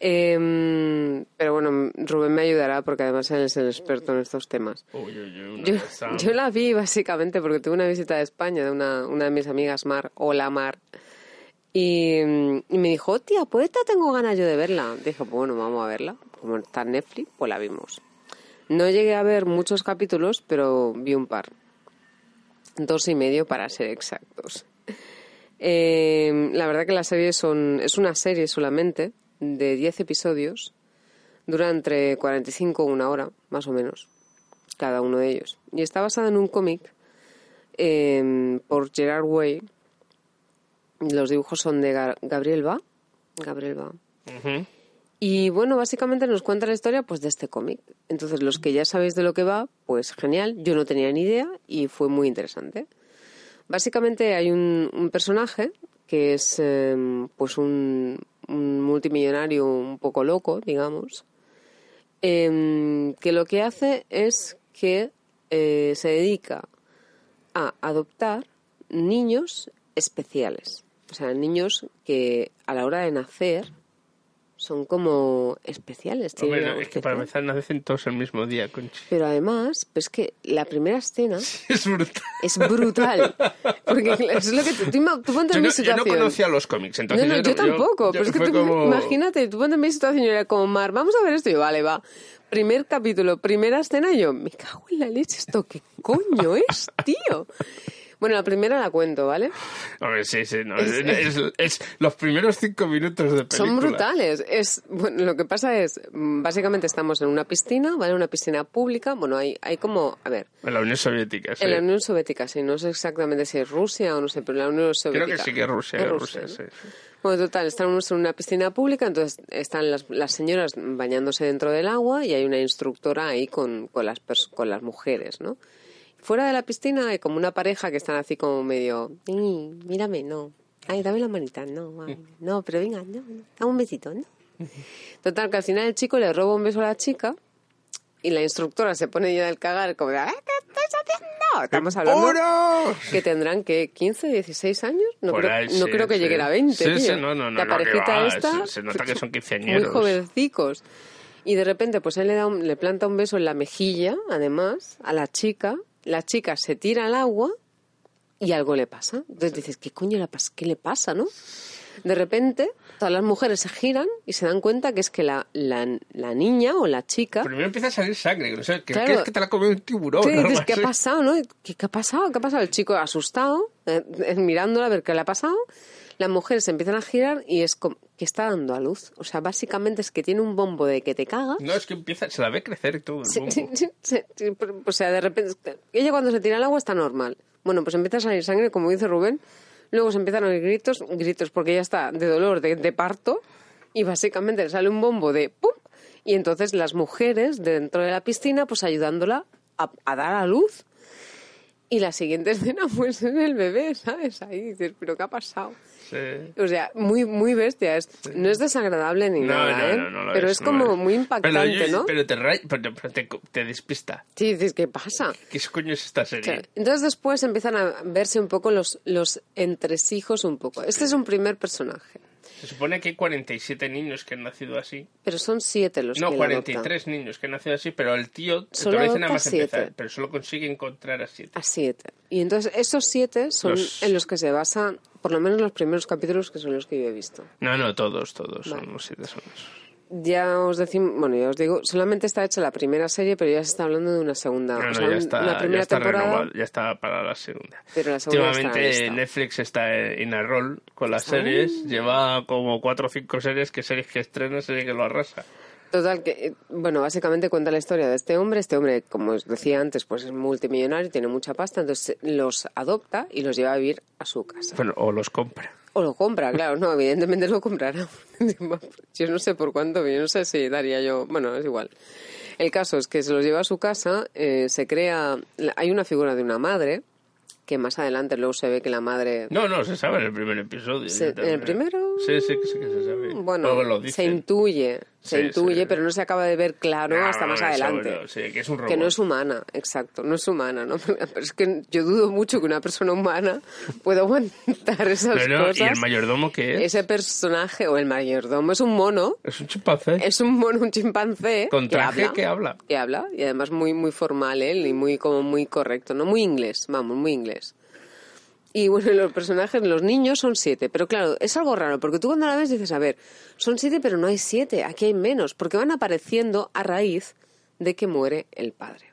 Em, pero bueno, Rubén me ayudará porque además él es el experto en estos temas. Uy, uy, uy, una Yo, la vi básicamente porque tuve una visita de España de una, una de mis amigas, Mar, hola Mar, y, y me dijo, tía, pues esta tengo ganas yo de verla. Dije, bueno, vamos a verla. Como está en Netflix, pues la vimos. No llegué a ver muchos capítulos, pero vi un par. Dos y medio para ser exactos. Eh, la verdad que la serie son, es una serie solamente de 10 episodios. Dura entre 45 y una hora, más o menos, cada uno de ellos. Y está basada en un cómic eh, por Gerard Way. Los dibujos son de Ga- Gabriel Ba. Gabriel Ba. Ujú. Y bueno, básicamente nos cuenta la historia pues de este cómic. Entonces, los que ya sabéis de lo que va, pues genial. Yo no tenía ni idea y fue muy interesante. Básicamente hay un, personaje que es eh, pues un, un multimillonario un poco loco, digamos, em, que lo que hace es que eh, se dedica a adoptar niños especiales. O sea, niños que a la hora de nacer son como especiales. Hombre, algo es que para empezar nacen todos el mismo día, Conchi. Pero además, pues que la primera escena Es brutal. es brutal. Porque es lo que tú, tú, tú ponte Yo en mi no, yo no situación. conocía los cómics, entonces no, no, yo, tampoco. yo- pero es que tú, como- imagínate, tú ponte en mi situación y era como, Mar, vamos a ver esto. Y yo, vale, va. Primer capítulo, primera escena, y yo, me cago en la leche, ¿esto qué coño es, tío? Bueno, la primera la cuento, ¿vale? Hombre, sí, sí, no, Es- es, es- los primeros cinco minutos de película. Son brutales. Es, bueno, lo que pasa es, básicamente estamos en una piscina, ¿vale? Una piscina pública. Bueno, hay, hay como, a ver, En la Unión Soviética, sí. en la Unión Soviética, sí, no sé exactamente si es Rusia o no sé, pero en la Unión Creo Soviética. que sí que es Rusia, Es Rusia, Rusia, ¿no? sí. Bueno, total, estamos en una piscina pública, entonces están las, las señoras bañándose dentro del agua y hay una instructora ahí con, con, las, con las mujeres, ¿no? Fuera de la piscina hay como una pareja que están así como medio, "Ay, mírame, no. Ay, dame la manita, no. ay, no, pero venga, no, no, dame un besito, ¿no? Total, que al final el chico le roba un beso a la chica y la instructora se pone ya del cagar como de, "Ah, ¿qué estás haciendo? Estamos hablando que tendrán que 15, 16 años. No, Por creo, ahí, no sí, creo que sí. lleguen a 20. Sí, tío. sí, no, no, no, La no, que parejita va, esta. se- se nota que son Muy quinceañeros. jovencicos. Y de repente, pues él le, da un- le planta un beso en la mejilla, además, a la chica. La chica se tira al agua y algo le pasa. Entonces dices, ¿qué coño le pasa? ¿Qué le pasa, no? De repente, todas las mujeres se giran y se dan cuenta que es que la, la, la niña o la chica Primero empieza a salir sangre, no sé, que Claro. crees que te la ha comido un tiburón. Sí, o dices, ¿qué ha pasado, no? ¿Qué, qué ha pasado? ¿Qué ha pasado? El chico asustado, eh, eh, mirándola a ver qué le ha pasado. Las mujeres se empiezan a girar y es como que está dando a luz. O sea, básicamente es que tiene un bombo de que te cagas. No, es que empieza, se la ve crecer y todo. el Sí, bombo. sí, sí, o sea, de repente, ella cuando se tira al agua está normal. Bueno, pues empieza a salir sangre, como dice Rubén. Luego se empiezan a oír gritos, gritos porque ella está de dolor, de, de parto. Y básicamente le sale un bombo de ¡pum! Y entonces las mujeres dentro de la piscina, pues ayudándola a, a dar a luz. Y la siguiente escena, pues es el bebé, ¿sabes? Ahí dices, ¿pero qué ha pasado? Sí. O sea, muy, muy bestia. Es- no es desagradable ni No, nada, no, ¿eh? no, no lo pero es, como muy impactante, pero, yo- ¿no? Pero te, pero, pero te, te despista. Sí, dices, ¿qué pasa? ¿Qué coño es esta serie? Claro. Entonces después empiezan a verse un poco los, los entresijos un poco. Este es un primer personaje, Se supone que hay 47 niños que han nacido así. pero son siete los no, que adoptan. 43 niños que han nacido así, pero el tío te Solo lo dice nada más empezar, siete. pero solo consigue encontrar a siete. A siete. Y entonces esos siete son Los- en los que se basan, por lo menos los primeros capítulos que son los que yo he visto. No, no, todos, todos Vale. son los siete son esos. Ya os decimos, bueno, ya os digo, solamente está hecha la primera serie, pero ya se está hablando de una segunda. No, o no, sea, ya está, la ya primera está temporada. renovado, ya está para la segunda. Pero la segunda está Últimamente. Netflix está en a roll con las Está series, lleva como cuatro o cinco series, que series que estrena, serie que lo arrasa. Total, que, eh, bueno, básicamente cuenta la historia de este hombre. Este hombre, como os decía antes, pues es multimillonario, tiene mucha pasta, entonces los adopta y los lleva a vivir a su casa. Bueno, o los compra. O lo compra, claro, no, evidentemente lo comprará. Yo no sé por cuánto, yo no sé si daría yo, bueno, es igual. El caso es que se los lleva a su casa, eh, se crea, hay una figura de una madre, que más adelante luego se ve que la madre... No, no, se sabe en el primer episodio. Se- ¿en el primero? Sí, sí, sí que se sabe. bueno, lo se intuye, se Sí, intuye, sí. pero no se acaba de ver claro No, hasta más no, adelante. sí, que es un robot. Que no es humana, exacto, no es humana, ¿no? Pero es que yo dudo mucho que una persona humana pueda aguantar esas cosas. ¿Y el mayordomo qué es? Ese personaje, o el mayordomo, es un mono, Es un chimpancé. es un mono, un chimpancé. Con que traje habla, que habla. que habla, y además muy, muy formal él, y muy, como muy correcto, ¿no? Muy inglés, vamos, muy inglés. Y bueno, los personajes, los niños son siete, pero claro, es algo raro, porque tú cuando la ves dices, a ver, son siete, pero no hay siete, aquí hay menos, porque van apareciendo a raíz de que muere el padre.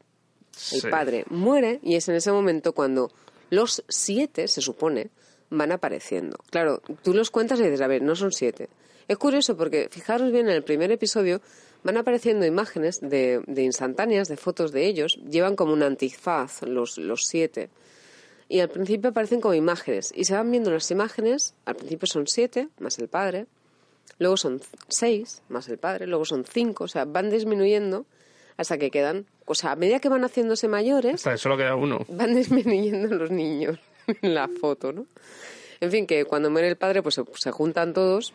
El Sí. padre muere y es en ese momento cuando los siete, se supone, van apareciendo. Claro, tú los cuentas y dices, a ver, no son siete. Es curioso porque, fijaros bien, en el primer episodio van apareciendo imágenes de, de instantáneas, de fotos de ellos. Llevan como un antifaz los, los siete. Y al principio aparecen como imágenes. Y se van viendo las imágenes. Al principio son siete, más el padre. Luego son seis, más el padre. Luego son cinco. O sea, van disminuyendo hasta que quedan. O sea, a medida que van haciéndose mayores, Hasta que solo queda uno. van disminuyendo los niños en la foto, ¿no? En fin, que cuando muere el padre, pues se, se juntan todos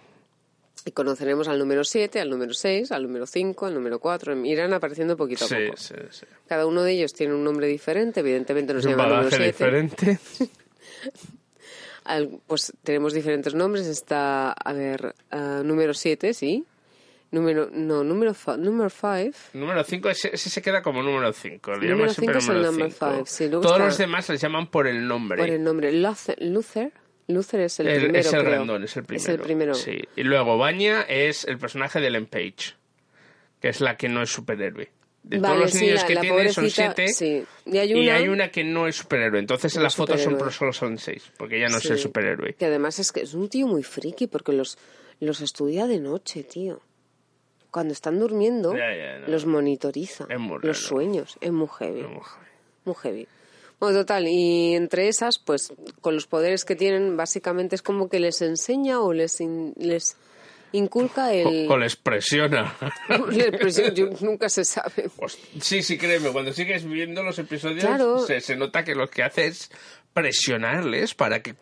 y conoceremos al número 7, al número 6, al número 5, al número 4. Irán apareciendo poquito a Sí, poco. sí, sí. Cada uno de ellos tiene un nombre diferente, evidentemente no se llama número bagaje 7. diferente. Al- pues tenemos diferentes nombres. Está, a ver, ah, número 7, sí. Número, no, número 5. Número 5. Número 5, ese, ese se queda como número 5. Le Número llaman siempre cinco es el número number 5. five, sí, Todos está- los demás les llaman por el nombre. Por el nombre. Luther. Luther, Luther es el, El- primero, es el creo. grandón, es el primero. Es el primero. Sí. Y luego Baña es el personaje de Ellen Page, que es la que no es superhéroe. De Vale, todos los sí, niños la- que la tiene son siete. sí. Y hay Y una- hay una que no es superhéroe. Entonces en las fotos son, solo son seis, porque ella no Sí. es el superhéroe. Que además es que es un tío muy friki porque los, los estudia de noche, tío. Cuando están durmiendo, Ya, ya, no. los monitoriza. Es muy los raro. sueños. Es muy heavy. Es muy heavy. Muy heavy. Bueno, total, y entre esas, pues con los poderes que tienen, básicamente es como que les enseña o les, in- les inculca el... O, o les presiona. les presiona, yo- nunca se sabe. Pues, sí, sí, créeme, cuando sigues viendo los episodios Claro. se, se nota que lo que hace es presionarles para que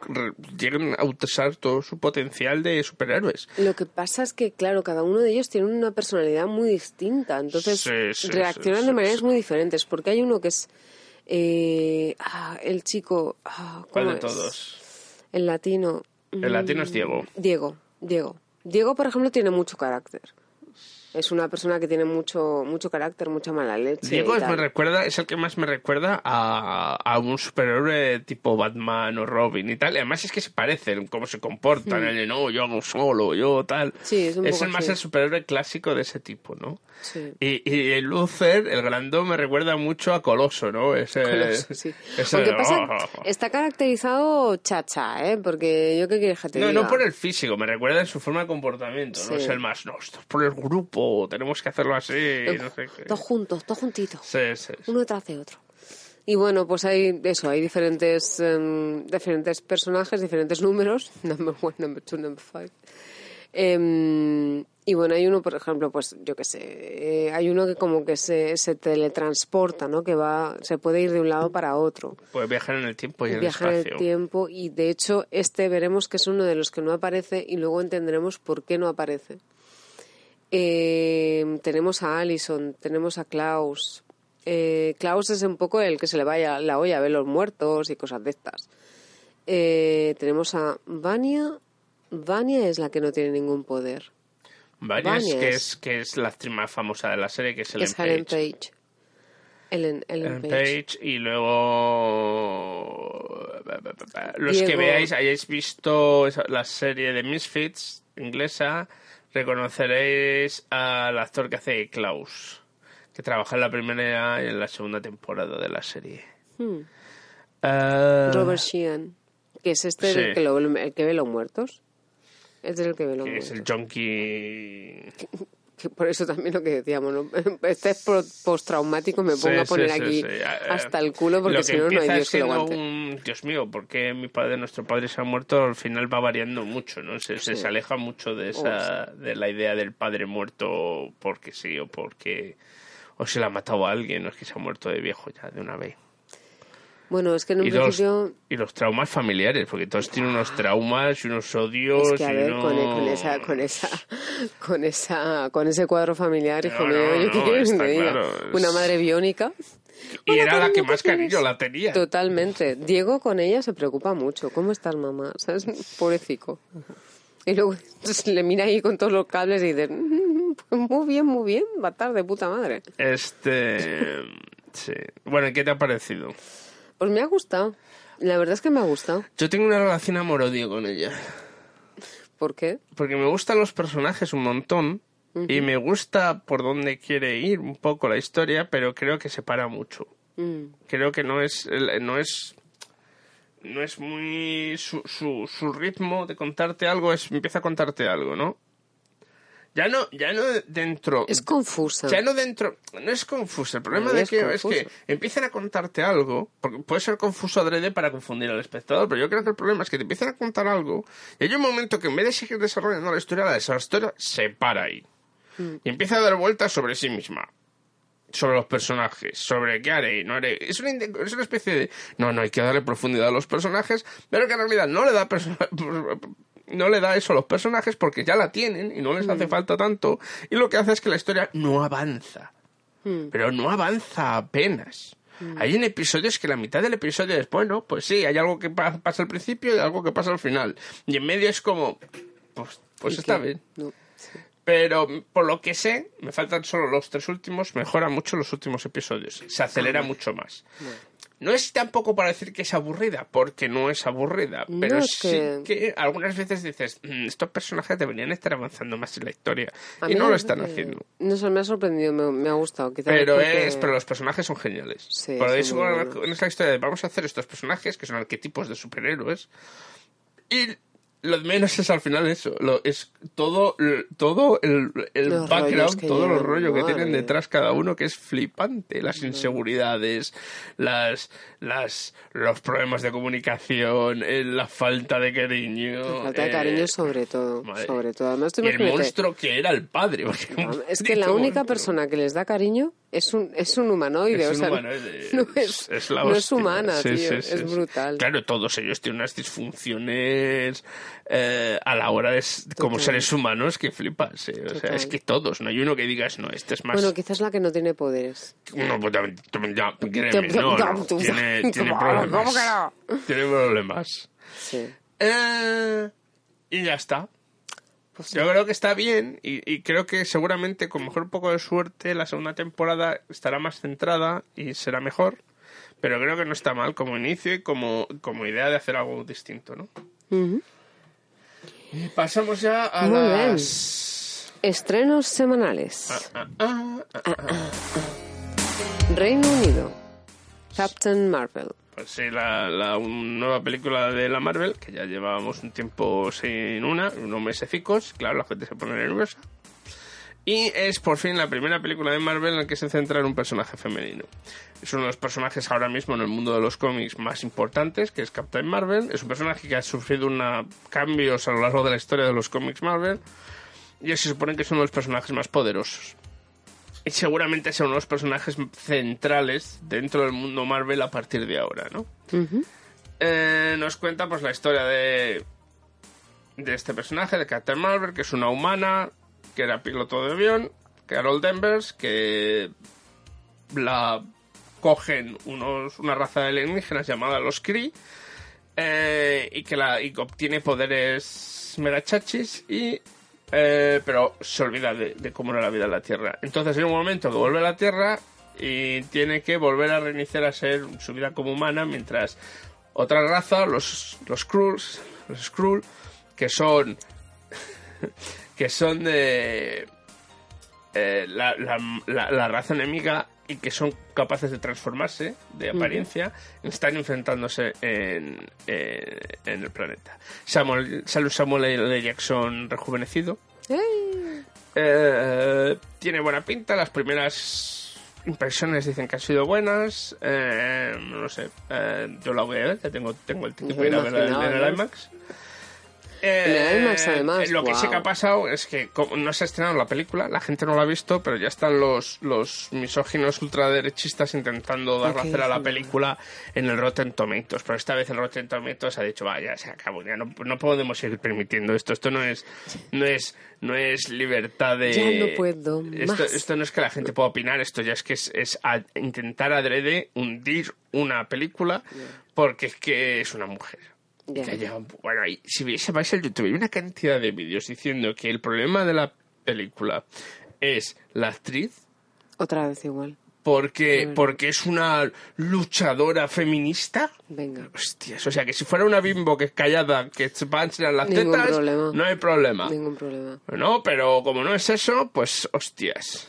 lleguen a usar todo su potencial de superhéroes. Lo que pasa es que, claro, cada uno de ellos tiene una personalidad muy distinta, entonces Sí, sí, reaccionan sí, de maneras muy diferentes, porque hay uno que es eh, ah, el chico... ah, ¿Cuál ¿cómo de es? todos? El latino. El latino es Mm, Diego. Diego, Diego. Diego, por ejemplo, tiene mucho carácter. Es una persona que tiene mucho mucho carácter, mucha mala leche. Diego me recuerda, es el que más me recuerda a, a un superhéroe tipo Batman o Robin y tal. Y además es que se parecen, cómo se comportan. Mm. El de, no, yo hago solo, yo tal. Sí, es un poco el más así. el superhéroe clásico de ese tipo, ¿no? Sí. Y, y el Luther, el grandón, me recuerda mucho a Coloso, ¿no? Ese, Coloso, sí. ese Aunque pasa, "Oh". está caracterizado chacha, ¿eh? Porque yo qué quieres que te No, diga. no por el físico, me recuerda en su forma de comportamiento. No es el más, no, esto es por el grupo, tenemos que hacerlo así, no sé qué. Todos juntos, todos juntitos. Sí, sí, sí. uno detrás de otro. Y bueno, pues hay eso, hay diferentes, em, diferentes personajes, diferentes números, number one, number two, number five. Em, y bueno, hay uno, por ejemplo, pues yo qué sé, eh, hay uno que como que se, se teletransporta, ¿no? Que va, se puede ir de un lado para otro, Puede viajar en el tiempo y en el viajar en el espacio. tiempo y de hecho este veremos que es uno de los que no aparece y luego entenderemos por qué no aparece. Eh, tenemos a Allison, tenemos a Klaus. Eh, Klaus es un poco el que se le vaya la olla a ver los muertos y cosas de estas. Eh, tenemos a Vania. Vania es la que no tiene ningún poder. Vania que es- que es la actriz más famosa de la serie, que es Ellen es Helen Page. Page. Ellen, Ellen Ellen Page. Page, y luego los que veáis hayáis visto la serie de Misfits inglesa reconoceréis al actor que hace Klaus que trabaja en la primera y en la segunda temporada de la serie Hmm. Ah, Robert Sheehan, que es este Sí. el, que lo- el que ve los muertos. Es el que ve los que es muertos. el junkie Que por eso también lo que decíamos, ¿no? Este es postraumático, me pongo Sí, a poner sí, aquí sí. Hasta el culo porque si no, no hay Dios que lo aguante. un Dios mío, porque mi padre, nuestro padre se ha muerto, al final va variando mucho, ¿no? Se, se aleja mucho de esa, de la idea del padre muerto porque sí o porque o se le ha matado a alguien, no es que se ha muerto de viejo ya de una vez. Bueno, es que en un y, los, principio... y los traumas familiares, porque todos tienen unos traumas y unos odios. Es que a ver, con, esa, con esa, con esa, con ese cuadro familiar, hijo No, mío, no, yo no, que está claro, Una madre biónica. Y era la que más tienes? cariño la tenía. Totalmente. Diego con ella se preocupa mucho. ¿Cómo estás, mamá? ¿Sabes? Pobrecico. Y luego le mira ahí con todos los cables y dice, "Mm, pues muy bien, muy bien, va a estar de puta madre. Este. sí. Bueno, ¿y ¿qué te ha parecido? Pues me ha gustado. La verdad es que me ha gustado. Yo tengo una relación amor-odio con ella. ¿Por qué? Porque me gustan los personajes un montón. Y me gusta por dónde quiere ir un poco la historia, pero creo que se para mucho. Mm. Creo que no es. No es. No es muy. Su, su, su ritmo de contarte algo es. Empieza a contarte algo, ¿no? Ya no, ya no dentro. Es confusa. Ya no dentro. No es confuso. El problema de es que es que empiezan a contarte algo. Porque puede ser confuso adrede para confundir al espectador. Pero yo creo que el problema es que te empiezan a contar algo. Y hay un momento que en vez de seguir desarrollando la historia, la historia se para ahí. Mm. Y empieza a dar vueltas sobre sí misma. Sobre los personajes, sobre qué haré, no haré. Es una, es una especie de. No, no hay que darle profundidad a los personajes, pero que en realidad no le da no le da eso a los personajes porque ya la tienen y no les Mm. hace falta tanto. Y lo que hace es que la historia no avanza. Mm. Pero no avanza apenas. Hay en episodios que la mitad del episodio es, bueno, pues sí, hay algo que pa- pasa al principio y algo que pasa al final. Y en medio es como, pues, pues ¿Y está qué? bien. No, sí. Pero por lo que sé, me faltan solo los tres últimos, mejora mucho los últimos episodios. Se acelera mucho más. No es tampoco para decir que es aburrida, porque no es aburrida, No, pero es sí que- algunas veces dices, "Mm, estos personajes deberían estar avanzando más en la historia. A Y no lo están haciendo. No sé, me ha sorprendido, me, me ha gustado. Pero es, pero los personajes son geniales. Sí, Por eso es la historia de vamos a hacer estos personajes que son arquetipos de superhéroes y lo menos es al final eso, lo, es todo, todo el, el Los background, todos los rollos que tienen detrás cada uno que es flipante, las inseguridades, las, las, los problemas de comunicación, eh, la falta de cariño. Falta de eh, cariño sobre todo, madre. sobre todo. Además, tú y el monstruo que era el padre. es que la maldito única monstruo. persona que les da cariño es un, es un humanoide. Es o un sea, humanoide, no es, es la no es humana, Sí, tío. sí, sí, es brutal. Claro, todos ellos tienen unas disfunciones eh, a la hora de s- como Total. seres humanos que flipas. eh. O sea, Total. es que todos, no hay uno que digas, no, este es más. Bueno, quizás la que no tiene poderes. No, pues, ya, créeme, no, no, tiene, tiene ¿Cómo problemas. que no? Tiene problemas. Sí. Eh, y ya está. Pues Yo creo que está bien y, y creo que seguramente con mejor poco de suerte la segunda temporada estará más centrada y será mejor. Pero creo que no está mal como inicio y como, como idea de hacer algo distinto, ¿no? Y pasamos ya a Muy bien. las... Estrenos semanales. Ah, ah, ah, ah. Reino Unido. Captain Marvel. Pues sí, la, nueva película de la Marvel, que ya llevábamos un tiempo sin una, unos mesecicos, claro, la gente se pone nerviosa. Y es por fin la primera película de Marvel en la que se centra en un personaje femenino. Es uno de los personajes ahora mismo en el mundo de los cómics más importantes, que es Captain Marvel. Es un personaje que ha sufrido una, cambios a lo largo de la historia de los cómics Marvel. Y se supone que es uno de los personajes más poderosos. Y seguramente sea uno de los personajes centrales dentro del mundo Marvel a partir de ahora, ¿no? Eh, nos cuenta pues la historia de de este personaje, de Captain Marvel, que es una humana, que era piloto de avión, Carol Danvers, que la cogen unos, una raza de alienígenas llamada los Kree, eh, y que la y obtiene poderes megachachis y eh, pero se olvida de, cómo era la vida en la Tierra. Entonces hay un momento que vuelve a la Tierra y tiene que volver a reiniciar a ser su vida como humana mientras otra raza, los, los Skrulls, los Skrull, que son que son de eh, la- la raza enemiga y que son capaces de transformarse de apariencia, están enfrentándose en, en, en el planeta. Samuel, Samuel L. Jackson rejuvenecido. ¡Ey! Eh, tiene buena pinta, las primeras impresiones dicen que han sido buenas. eh, no sé, eh, yo la voy a ver, ya tengo, tengo el ticket para ir a verla en- el. IMAX. Eh, En el IMAX, además, Lo que sí que ha pasado es que no se ha estrenado la película, la gente no la ha visto, pero ya están los, los misóginos ultraderechistas intentando dar la cera a la película en el Rotten Tomatoes. Pero esta vez el Rotten Tomatoes ha dicho, vaya, se acabó, ya no, no podemos seguir permitiendo esto. Esto no es, no es, no es libertad de... Ya no puedo esto, no es que la gente pueda opinar, esto ya es que es, es a- intentar adrede hundir una película porque es que es una mujer. Ya. Que haya- bueno, ahí, si vais al YouTube, hay una cantidad de vídeos diciendo que el problema de la película es la actriz Otra vez igual. porque, porque es una luchadora feminista. Venga. Hostias, o sea, que si fuera una bimbo que es callada, que se va a enseñar las Ningún tetas, problema. no hay problema. Ningún problema. No, pero como no es eso, pues hostias.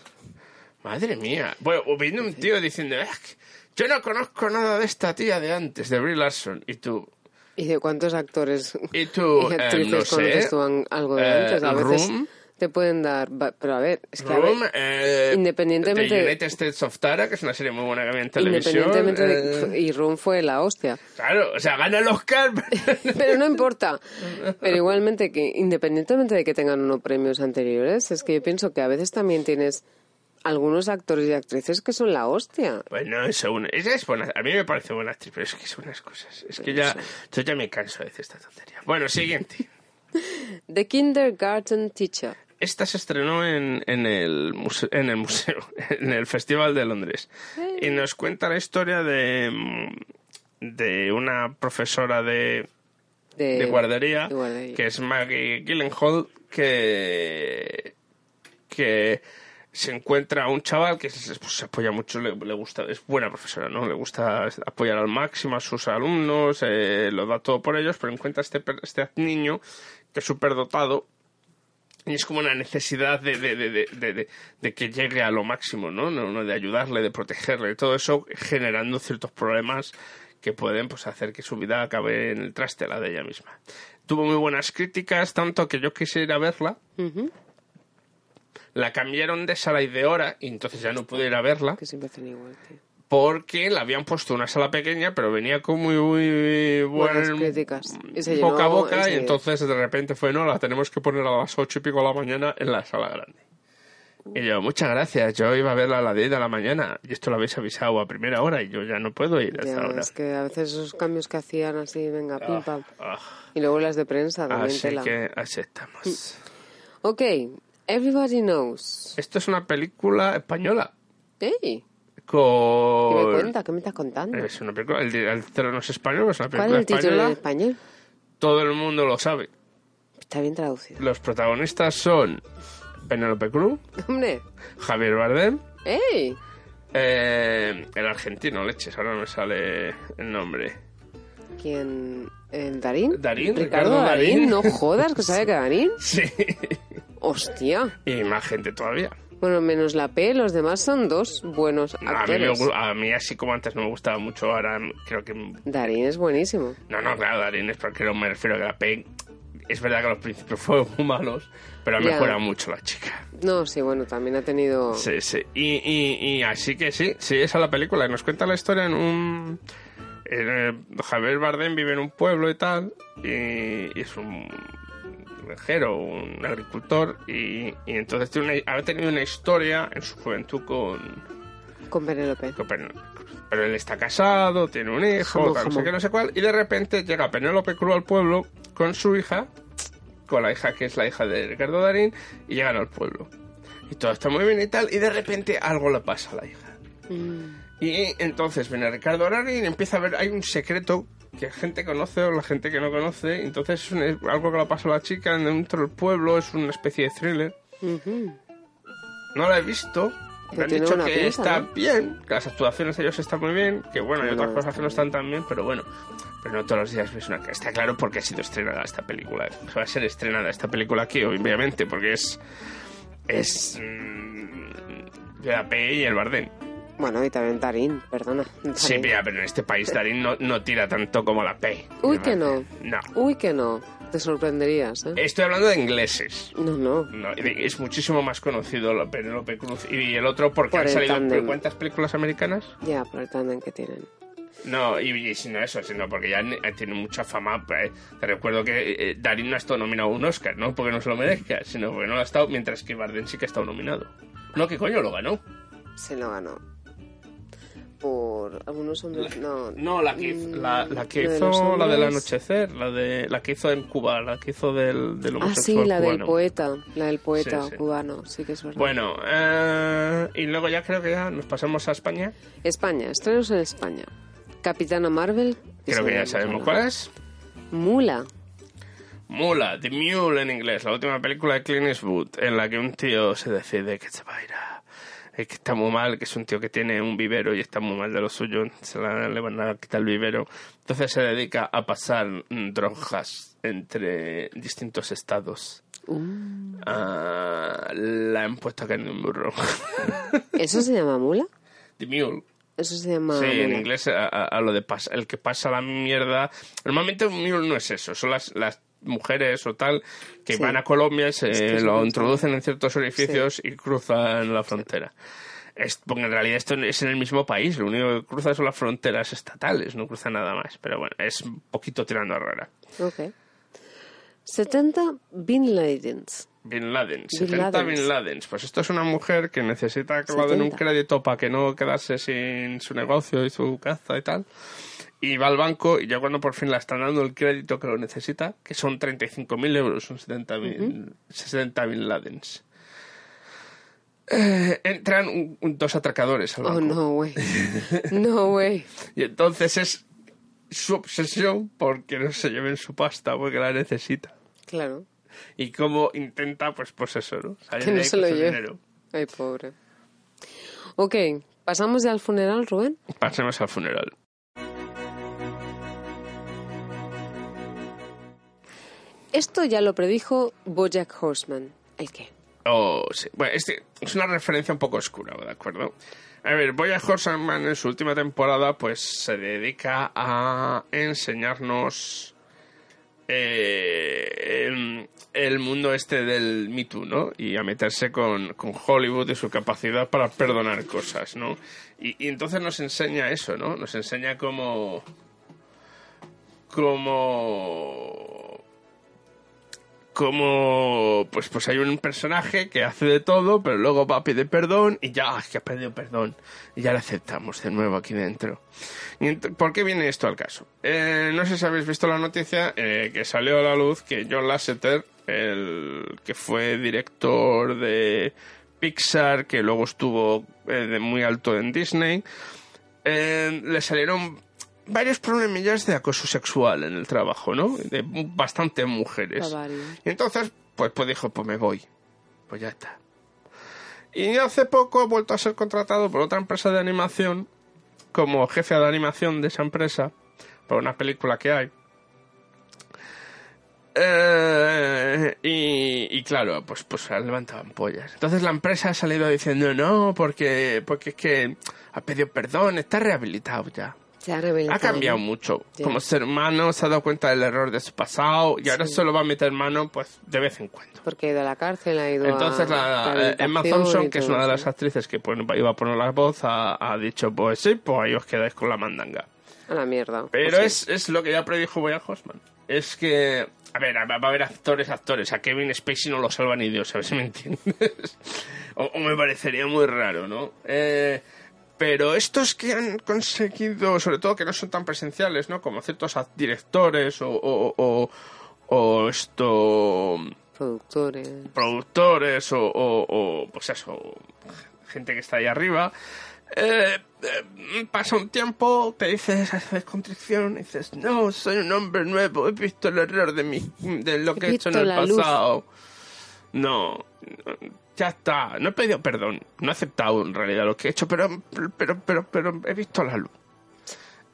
Madre mía. Bueno, o viene un tío diciendo, "Es que yo no conozco nada de esta tía de antes, de Brie Larson. Y tú, ¿Y de cuántos actores y tú, y eh, actrices no sé, conoces tú algo de eh, antes? A veces Room, te pueden dar... Pero a ver, es que a Room, ver, eh, independientemente- The United States of Tara, que es una serie muy buena que había en televisión. independientemente eh, de... Y Room fue la hostia. Claro, o sea, gana el Oscar. Pero no importa. Pero igualmente que independientemente de que tengan unos premios anteriores, es que yo pienso que a veces también tienes algunos actores y actrices que son la hostia. Bueno, eso una, ella es buena. A mí me parece buena actriz, pero es que son unas cosas. Es que ya, yo ya me canso de decir esta tontería. Bueno, siguiente. The Kindergarten Teacher. Esta se estrenó en, en, el museo, en el museo, en el Festival de Londres. Y nos cuenta la historia de, de una profesora de, De, de guardería, de guardería. que es Maggie Gyllenhaal, que, que se encuentra a un chaval que se, pues, se apoya mucho, le, le gusta, es buena profesora, ¿no? Le gusta apoyar al máximo a sus alumnos, eh, lo da todo por ellos, pero encuentra este, este niño que es súper dotado y es como una necesidad de, de, de, de, que llegue a lo máximo, ¿no? de ayudarle, de protegerle, todo eso generando ciertos problemas que pueden pues, hacer que su vida acabe en el traste, la de ella misma. Tuvo muy buenas críticas, tanto que yo quise ir a verla. Ujú. La cambiaron de sala y de hora, y entonces ya no pude ir a verla, Que siempre hacen igual, tío. porque la habían puesto en una sala pequeña, pero venía con muy, muy Buenas buen críticas. Y se llenó boca a boca, y entonces de repente fue, no, la tenemos que poner a las ocho y pico de la mañana en la sala grande. Y yo, muchas gracias, yo iba a verla a las 10 de la mañana, y esto lo habéis avisado a primera hora, y yo ya no puedo ir a Ya, esa hora. es que a veces esos cambios que hacían así, venga, pim pam. Ah, Y luego las de prensa también así tela. que así estamos. Ok, Everybody Knows. Esto es una película española, ¡Ey! con... ¿Qué me cuenta? ¿Qué me estás contando? Es una película, el, el trono es español, es una ¿Cuál película es el título en español? todo el mundo lo sabe. Está bien traducido. Los protagonistas son Penélope Cruz, Hombre, Javier Bardem, ¡ey! eh, el argentino, leches, ahora no me sale el nombre. ¿Quién? ¿El Darín? Darín, Ricardo, Ricardo Darín. Darín. No jodas, que sabe que Darín. Sí. Hostia. Y más gente todavía. Bueno, menos la P, los demás son dos buenos A mí, me a mí así como antes no me gustaba mucho, ahora creo que... Darín es buenísimo. No, no, claro, Darín es porque no me refiero a que la P... Es verdad que los principios fueron muy malos, pero ha mejorado mucho la chica. No, sí, bueno, también ha tenido... Sí, sí. Y, y, y así que sí, sí, esa es la película. Nos cuenta la historia en un... en, eh, Javier Bardem vive en un pueblo y tal, y, y es un granjero, un agricultor, y, y entonces tiene una- ha tenido una historia en su juventud con, Con Penélope. con Penélope Cruz. Pero él está casado, tiene un hijo, Jamón, tal, no sé qué, no sé cuál, y de repente llega Penélope Cruz al pueblo con su hija, con la hija que es la hija de Ricardo Darín, y llegan al pueblo. Y todo está muy bien y tal, y de repente algo le pasa a la hija. Mm. Y entonces viene Ricardo Darín y empieza a ver, hay un secreto que gente conoce o la gente que no conoce, entonces es, algo que le pasa a la chica dentro del pueblo, es una especie de thriller. No la he visto. Me han dicho que está ¿no? bien, que las actuaciones de ellos están muy bien, que bueno, hay No, otras cosas que no están tan bien, pero bueno, pero no todos los días ves una... Está claro porque ha sido estrenada esta película. Va a ser estrenada esta película aquí, obviamente, porque es... Es... mm, de la P y el Bardem. Bueno, y también Darín, perdona. Sí, Darín. mira, pero en este país Darín no, no tira tanto como la P. Uy, que no. No. Uy, que no. Te sorprenderías, ¿eh? Estoy hablando de ingleses. No, no. No, es muchísimo más conocido la Penélope Cruz y el otro porque Por han salido tándem. ¿cuántas películas americanas? Ya, por el tándem que tienen. No, y, y si no eso, sino porque ya ne- tiene mucha fama. eh, Te recuerdo que eh, Darín no ha estado nominado a un Oscar, no porque no se lo merezca, sino porque no lo ha estado, mientras que Bardem sí que ha estado nominado. No, que coño lo ganó. Se lo ganó. Por algunos hombres. No, No, la que, hizo- la, la que de hizo la del anochecer, la de la que hizo en Cuba, la que hizo del, del Ah, homosexual sí, la del cubano. poeta. La del poeta Sí, sí. cubano. Sí que es verdad. Bueno, eh, y luego ya creo que ya nos pasamos a España. España, estrenos en España. Capitana Marvel. Creo que ya sabemos cuál es. Mula. Mula, The Mule en inglés, la última película de Clint Eastwood, en la que un tío se decide que se va a ir a... Es que está muy mal, que es un tío que tiene un vivero y está muy mal de lo suyo, se la- le van a quitar el vivero. Entonces se dedica a pasar drogas entre distintos estados. Uh. Ah, la han puesto acá en un burro. ¿Eso se llama mula? The Mule. Eso se llama. Sí, en inglés a, a- a lo de pasa, el que pasa la mierda. Normalmente un mule no es eso, son las, las mujeres o tal que Sí. van a Colombia, se Es que es lo introducen en ciertos orificios y cruzan la frontera. Es, porque en realidad esto es en el mismo país, lo único que cruza son las fronteras estatales, no cruza nada más. Pero bueno, es un poquito tirando a rara. Ok. 70 Bin Ladens. Bin Laden, Bin 70 Ladens. Bin Ladens. Pues esto es una mujer que necesita que le den un 70. crédito para que no quedase sin su negocio y su casa y tal. Y va al banco y ya cuando por fin la están dando el crédito que lo necesita, que son 35.000 euros, son 70.000 70 Bin Ladens. Eh, entran un- un- dos atracadores al Oh, banco. no, güey. No, güey. Y entonces es su obsesión porque no se lleven su pasta, porque la necesita. Claro. Y cómo intenta, pues, pues eso, ¿no? Salir Que no se lo lleve. Ay, pobre. Ok. ¿Pasamos ya al funeral, Rubén? Pasemos al funeral. Esto ya lo predijo Bojack Horseman. ¿El qué? Oh, sí. Bueno, este es una referencia un poco oscura, ¿de acuerdo? A ver, Boya Horseman en su última temporada, pues se dedica a enseñarnos eh, el, el mundo este del Me Too, ¿no? Y a meterse con, con Hollywood y su capacidad para perdonar cosas, ¿no? Y, y entonces nos enseña eso, ¿no? Nos enseña cómo... cómo como pues pues hay un personaje que hace de todo pero luego va a pedir perdón y ya ah, que ha pedido perdón y ya le aceptamos de nuevo aquí dentro ¿por qué viene esto al caso? Eh, no sé si habéis visto la noticia eh, que salió a la luz que John Lasseter el que fue director de Pixar que luego estuvo eh, de muy alto en Disney le salieron varios problemillas de acoso sexual en el trabajo, ¿no? De bastantes mujeres. Y entonces, pues, pues dijo, pues me voy. Pues ya está. Y hace poco he vuelto a ser contratado por otra empresa de animación como jefe de animación de esa empresa por una película que hay. Eh, y, y claro, pues, pues levantaban pollas. Entonces la empresa ha salido diciendo no, porque, porque es que ha pedido perdón, está rehabilitado ya. Se ha. Ha cambiado mucho. Como ser humano, se ha dado cuenta del error de su pasado y ahora Sí. solo va a meter mano pues de vez en cuando. Porque ha ido a la cárcel, ha ido Entonces a la, eh, Emma Thompson, que es una de las actrices que pone- iba a poner la voz, ha, ha dicho pues sí, pues ahí os quedáis con la mandanga. A la mierda. Pero Pues sí. es, es lo que ya predijo Boya Horseman. Es que, a ver, va a haber actores, actores. A Kevin Spacey no lo salva ni Dios, a ver si me entiendes. o, o me parecería muy raro, ¿no? Eh, pero estos que han conseguido, sobre todo que no son tan presenciales, ¿no? Como ciertos directores o, o, o, o esto Productores. productores o, o- pues eso, gente que está ahí arriba. eh, eh, pasa un tiempo, te dices, haces contrición, y dices, no, soy un hombre nuevo, he visto el error de, mi, de lo que He he hecho en el la luz. pasado. No, ya está, no he pedido perdón, no he aceptado en realidad lo que he hecho, pero, pero, pero, pero he visto la luz.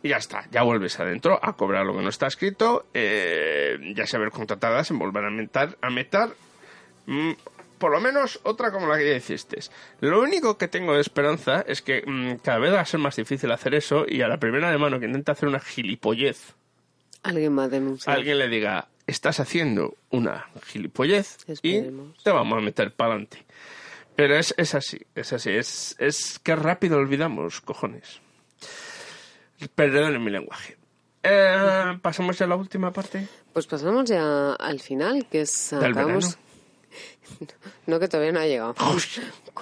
Y ya está, ya vuelves adentro a cobrar lo que no está escrito, eh, ya se ver contratadas en volver a meter, a meter mm, por lo menos otra como la que ya hiciste. Lo único que tengo de esperanza es que mm, cada vez va a ser más difícil hacer eso y a la primera de mano que intenta hacer una gilipollez, Alguien va a denunciar. alguien le diga, estás haciendo una gilipollez Esperemos. y te vamos a meter para adelante. Pero es, es así, es así, es, es que rápido olvidamos, cojones. Perdón mi lenguaje. Eh, Pasamos ya a la última parte. Pues pasamos ya al final, que es... Del acabamos- No, que todavía no ha llegado.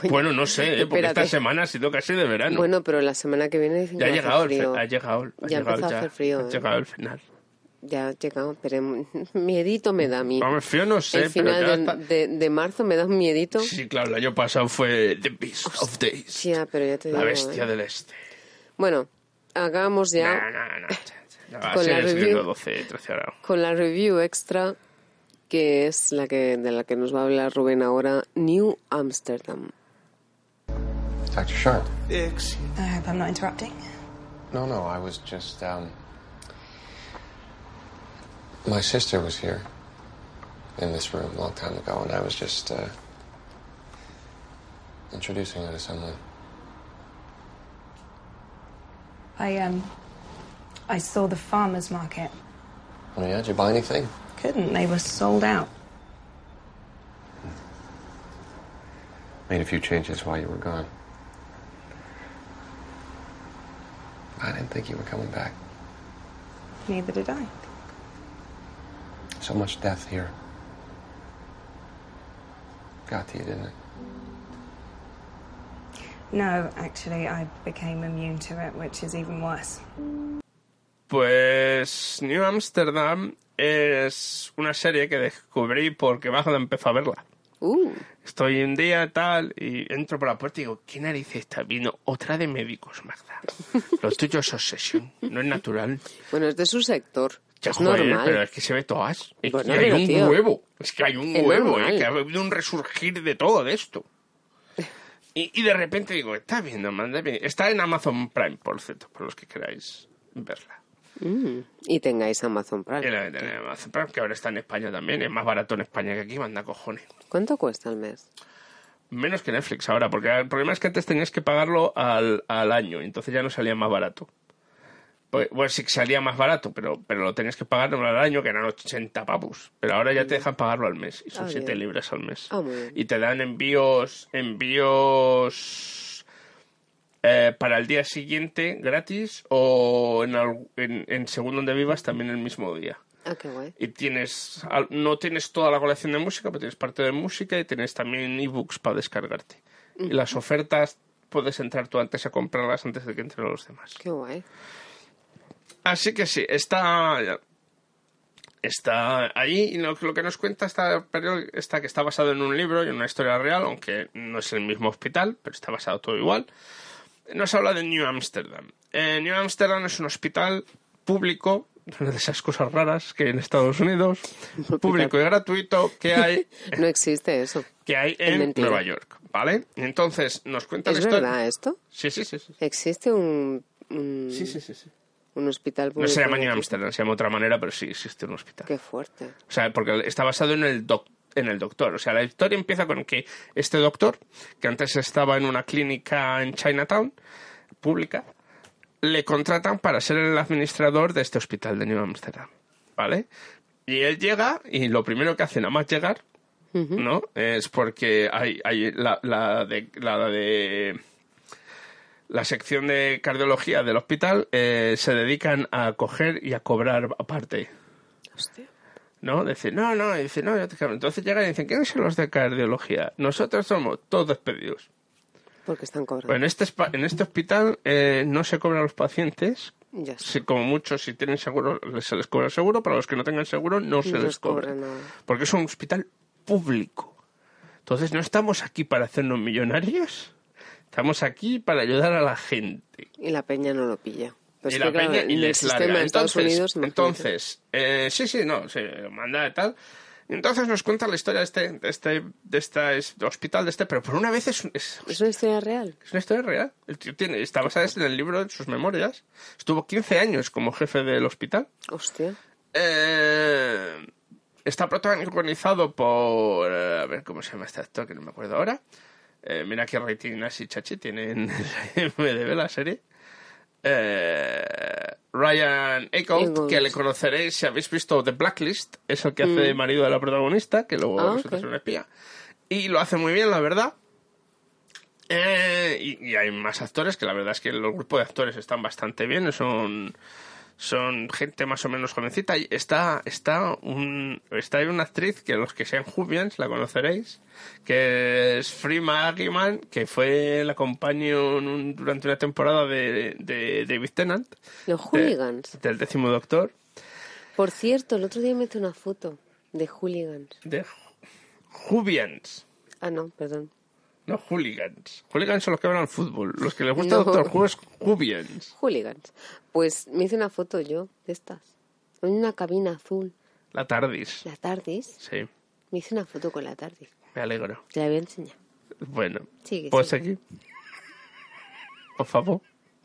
Bueno, no sé, ¿eh? porque Espérate. esta semana ha sido casi de verano. Bueno, pero la semana que viene ya ha llegado, el, ha llegado, ha Ya llegado empezó a ya, hacer frío, ha ¿eh? llegado el final. Ya ha llegado, pero miedito me da a mí. Vamos, frío no sé, el pero final ya de, está. de- de marzo me da un miedito. Sí, claro, el año pasado fue The Beast of Days, Ya, pero ya te la digo, bestia ¿eh? del este. Bueno, hagamos ya No, no, no. Con la review. subiendo 12, 13 horas. con la review extra, que es la que de la que nos va a hablar Rubén ahora, New Amsterdam. Dr. Sharp. I hope I'm not interrupting. No, no, I was just, um. My sister was here in this room a long time ago, and I was just, uh. introducing her to someone. I um I saw the farmers market. Oh, yeah? Did you buy anything? Couldn't. They were sold out. Made a few changes while you were gone. I didn't think you were coming back. Neither did I. So much death here. Got to you, didn't it? No, actually, I became immune to it, which is even worse. Pues New Amsterdam es una serie que descubrí porque Magda empezó a verla. Uh, Estoy un día tal y entro por la puerta y digo, ¿qué narices está viendo? Otra de médicos, Magda. Lo tuyo es obsesión, no es natural. bueno, es de su sector. Ya, es joder, normal. pero es que se ve todas. Es Bueno, que hay un tío, huevo. Es que hay un huevo. ¿eh? que ha habido un resurgir de todo de esto. Y, y de repente digo, está bien. Está en Amazon Prime, por cierto, por los que queráis verla. Mm, y tengáis Amazon Y Prime. la Amazon Prime, que ahora está en España también. Es más barato en España que aquí, manda cojones. ¿Cuánto cuesta al mes? Menos que Netflix ahora, porque el problema es que antes tenías que pagarlo al, al año, entonces ya no salía más barato. Pues, bueno, sí que salía más barato, pero, pero lo tenías que pagar al año, que eran 80 pavos. Pero ahora ya te dejan pagarlo al mes, y son Ah, 7 bien. libras al mes. Ah. Y te dan envíos, envíos eh, para el día siguiente gratis o en, en, en según donde vivas también el mismo día. Ah, qué guay. Y tienes, no tienes toda la colección de música, pero tienes parte de música y tienes también ebooks para descargarte. Y las ofertas puedes entrar tú antes a comprarlas antes de que entren los demás. Qué guay. Así que sí, está está ahí y lo, lo que nos cuenta esta está que está basado en un libro y en una historia real, aunque no es el mismo hospital, pero está basado todo igual. Nos habla de New Amsterdam. Eh, New Amsterdam es un hospital público, una de esas cosas raras que hay en Estados Unidos, público y gratuito que hay No existe eso. que hay Es en mentira. Nueva York, ¿vale? Entonces nos cuenta ¿Es la historia. verdad esto? Sí, sí, sí, sí. ¿Existe un, un, Sí, sí, sí, sí. Un hospital No público? se llama New gratuito? Amsterdam, se llama de otra manera, pero sí existe un hospital. Qué fuerte. O sea, porque está basado en el doc- en el doctor. O sea, la historia empieza con que este doctor, que antes estaba en una clínica en Chinatown, pública, le contratan para ser el administrador de este hospital de New Amsterdam. ¿Vale? Y él llega y lo primero que hace nada más llegar, ¿no? Es porque hay, hay la, la de, la de la sección de cardiología del hospital eh, se dedican a coger y a cobrar aparte. Hostia. ¿No? Decir, no, no, y dice, no. Entonces llegan y dicen, ¿quiénes son los de cardiología? Nosotros somos todos despedidos. Porque están cobrando. Pues en este, en este hospital eh, no se cobra a los pacientes. Ya. Si, como muchos, si tienen seguro, se les cobra el seguro. Para los que no tengan seguro, no se No les les cobra. Porque es un hospital público. Entonces no estamos aquí para hacernos millonarios. Estamos aquí para ayudar a la gente. Y la peña no lo pilla. Pues y la claro, peña y les larga. de Entonces, Unidos, entonces eh, sí, sí, no, se lo manda y tal. Entonces nos cuenta la historia de este, de este, de esta es- hospital, de este, pero por una vez es, es, ¿Es una historia real? es una historia real. El tío tiene, está basada en el libro, en sus memorias. Estuvo 15 años como jefe del hospital. Hostia. Eh, está protagonizado por. eh, a ver cómo se llama este actor, que no me acuerdo ahora. Eh, mira qué rating así chachi tiene en el MDB la serie. Eh, Ryan Eicholt. que le conoceréis si habéis visto The Blacklist, es el que hace de Mm. marido de la protagonista, que luego Ah, resulta ok. ser un espía. Y lo hace muy bien, la verdad. Eh, y, y hay más actores que la verdad es que el grupo de actores están bastante bien. Son, son gente más o menos jovencita. Y está, está, un, está una actriz que los que sean Jubians la conoceréis, que es Frima Aggiman, que fue la compañía un- durante una temporada de, de David Tennant. Los hooligans. de- del décimo doctor. Por cierto, el otro día me hice una foto de hooligans. De Jubians. Ah, no, perdón. No hooligans. Hooligans son los que van al fútbol. Los que les gusta No. Doctor Who es Jubians. Hooligans. Pues me hice una foto yo de estas. En una cabina azul. La Tardis. La TARDIS. Sí, Me hice una foto con la TARDIS. me alegro. Te la voy a enseñar. Bueno, Sigue, ¿puedes sigue. seguir? Por favor.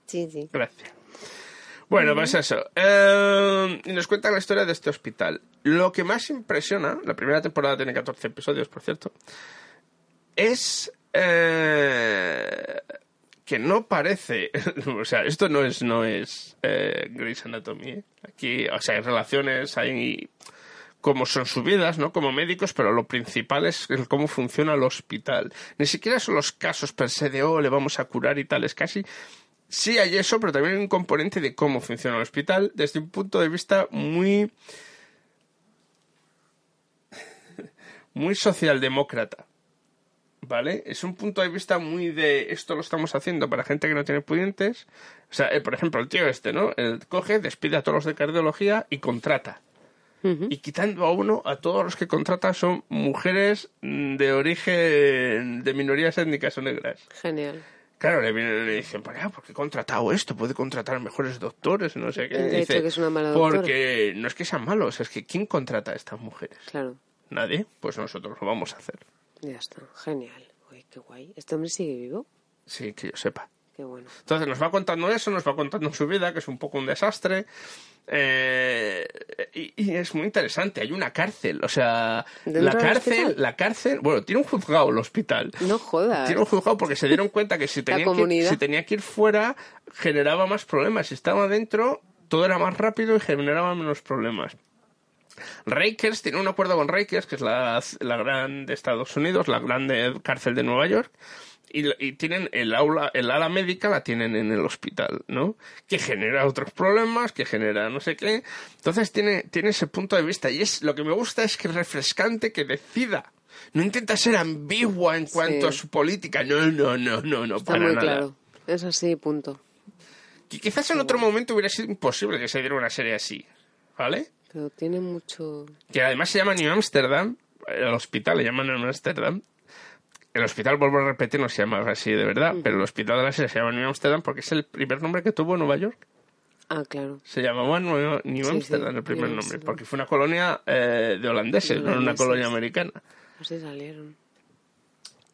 Sí, sí. Gracias. Bueno, pues eso. Eh, y nos cuentan la historia de este hospital. Lo que más impresiona, la primera temporada tiene 14 episodios, por cierto, es eh, que no parece, o sea, esto no es no es eh, Grey's Anatomy. ¿eh? Aquí, o sea, hay relaciones, hay cómo son sus vidas, ¿no? Como médicos, pero lo principal es cómo funciona el hospital. Ni siquiera son los casos per se de, oh, le vamos a curar y tal, es casi... Sí hay eso, pero también hay un componente de cómo funciona el hospital desde un punto de vista muy... muy socialdemócrata. ¿Vale? Es un punto de vista muy de esto lo estamos haciendo para gente que no tiene pudientes. O sea, eh, por ejemplo, el tío este, ¿no? Él coge, despide a todos los de cardiología y contrata. Y quitando a uno, a todos los que contrata son mujeres mm, de origen de minorías étnicas o negras. Genial. Claro, le le dicen, "Pues ya, ¿por qué he contratado esto? Puede contratar mejores doctores, no sé qué. De Y hecho, que es una mala doctora. Porque no es que sean malos, es que ¿quién contrata a estas mujeres? Claro. Nadie. Pues nosotros lo vamos a hacer. Ya está. Genial. Uy, qué guay. ¿Este hombre sigue vivo? Sí, que yo sepa. Qué bueno. Entonces nos va contando eso, nos va contando su vida, que es un poco un desastre. eh, y, y es muy interesante. Hay una cárcel, o sea, ¿Dentro la cárcel, hospital? la cárcel, bueno, tiene un juzgado el hospital. No jodas. Tiene un juzgado porque se dieron cuenta que si tenía, que si tenía que ir fuera generaba más problemas. Si estaba dentro, todo era más rápido y generaba menos problemas. Rikers tiene un acuerdo con Rikers, que es la, la gran de Estados Unidos, la grande cárcel de Nueva York, y, y tienen el aula, el ala médica la tienen en el hospital, ¿no? Que genera otros problemas, que genera no sé qué. Entonces tiene, tiene ese punto de vista y es lo que me gusta es que es refrescante que decida. No intenta ser ambigua en cuanto a su política. No, no, no, no, no, Está para muy nada. claro. Es así, punto. Y quizás en otro momento hubiera sido imposible que se diera una serie así, ¿vale? Pero tiene mucho... que además se llama New Amsterdam, el hospital le llaman New Amsterdam. El hospital, vuelvo a repetir, no se llama así de verdad, pero el hospital de la serie se llama New Amsterdam porque es el primer nombre que tuvo Nueva York. Ah, claro. Se llamaba New, New Sí, Amsterdam sí, el primer New nombre, Amsterdam. porque fue una colonia eh, de holandeses, De no una colonia americana. Así salieron.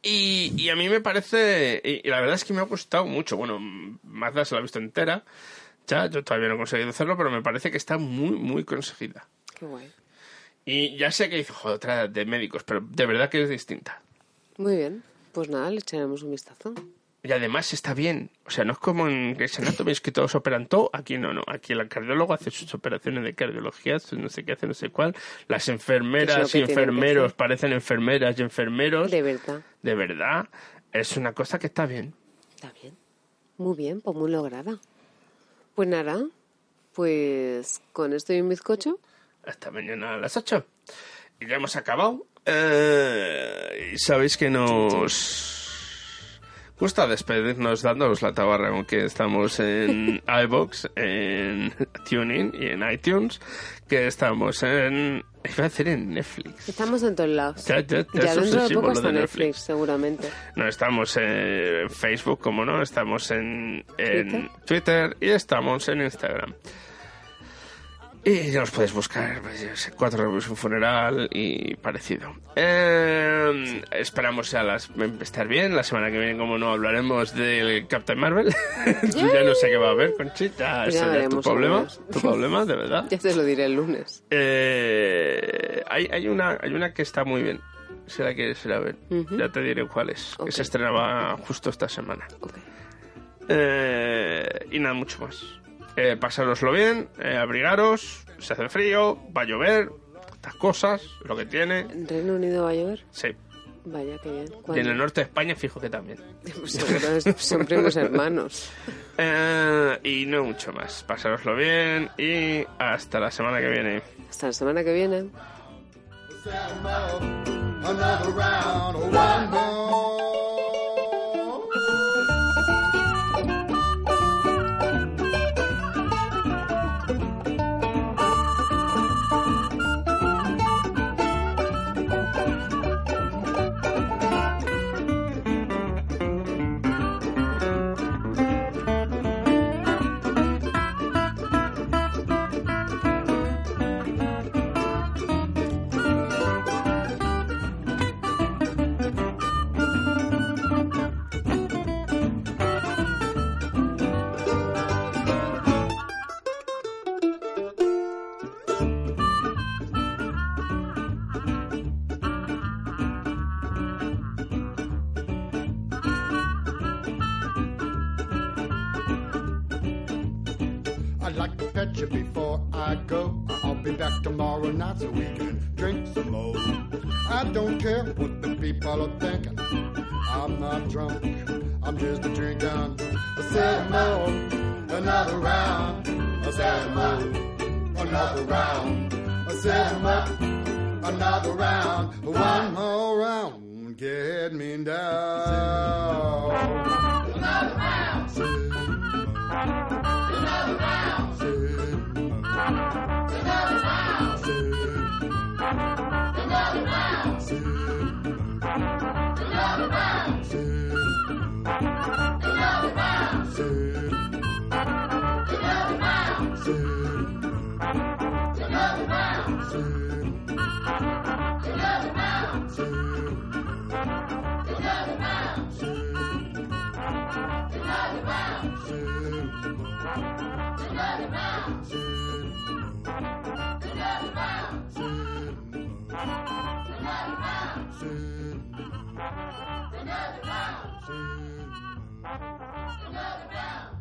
Y, y a mí me parece, y, y la verdad es que me ha gustado mucho. Bueno, Mazda se la ha visto entera, yo todavía no he conseguido hacerlo, pero me parece que está muy, muy conseguida. Qué guay. Y ya sé que joder, otra de médicos, pero de verdad que es distinta. Muy bien. Pues nada, le echaremos un vistazo. Y además está bien. O sea, no es como en Grey's Anatomy, es que todos operan todo. Aquí no, no. Aquí el cardiólogo hace sus operaciones de cardiología, no sé qué hace, no sé cuál. Las enfermeras y enfermeros parecen enfermeras y enfermeros. De verdad. De verdad. Es una cosa que está bien. Está bien. Muy bien, pues muy lograda. Pues nada, pues con esto y un bizcocho. Hasta mañana a las 8. Y ya hemos acabado. Eh, y sabéis que nos gusta despedirnos dándonos la tabarra, aunque estamos en iBox, en TuneIn y en iTunes, que estamos en. Iba a decir en Netflix. Estamos en todos lados. Ya, ya, ya Ya es dentro de poco está de Netflix, Netflix. seguramente. No, estamos en Facebook, como no, estamos en, en Twitter. Twitter y estamos en Instagram. Y ya os podéis buscar, pues, cuatro reviews, un funeral y parecido. Eh, esperamos ya las, estar bien. La semana que viene, como no, hablaremos del Captain Marvel. ya no sé qué va a haber, Conchita. Pues ya es problema. Tu problema, de verdad. Ya te lo diré el lunes. Eh, hay, hay, una, hay una que está muy bien. Si la quieres ir a ver, ya te diré cuál es. Que se estrenaba justo esta semana. Eh, y nada, mucho más. Eh, pasároslo bien, eh, abrigaros, se hace frío, va a llover, estas cosas, lo que tiene. ¿En Reino Unido va a llover? Sí. Vaya, qué bien. Y en el norte de España, fijo que también. Pues son primos hermanos. Eh, y no mucho más. Pasároslo bien y hasta la semana que viene. Hasta la semana que viene. People are thinking. I'm not drunk, I'm just a drinking. I said another round. I said another round. I said another round. One more round, get me down. Another round. Another round.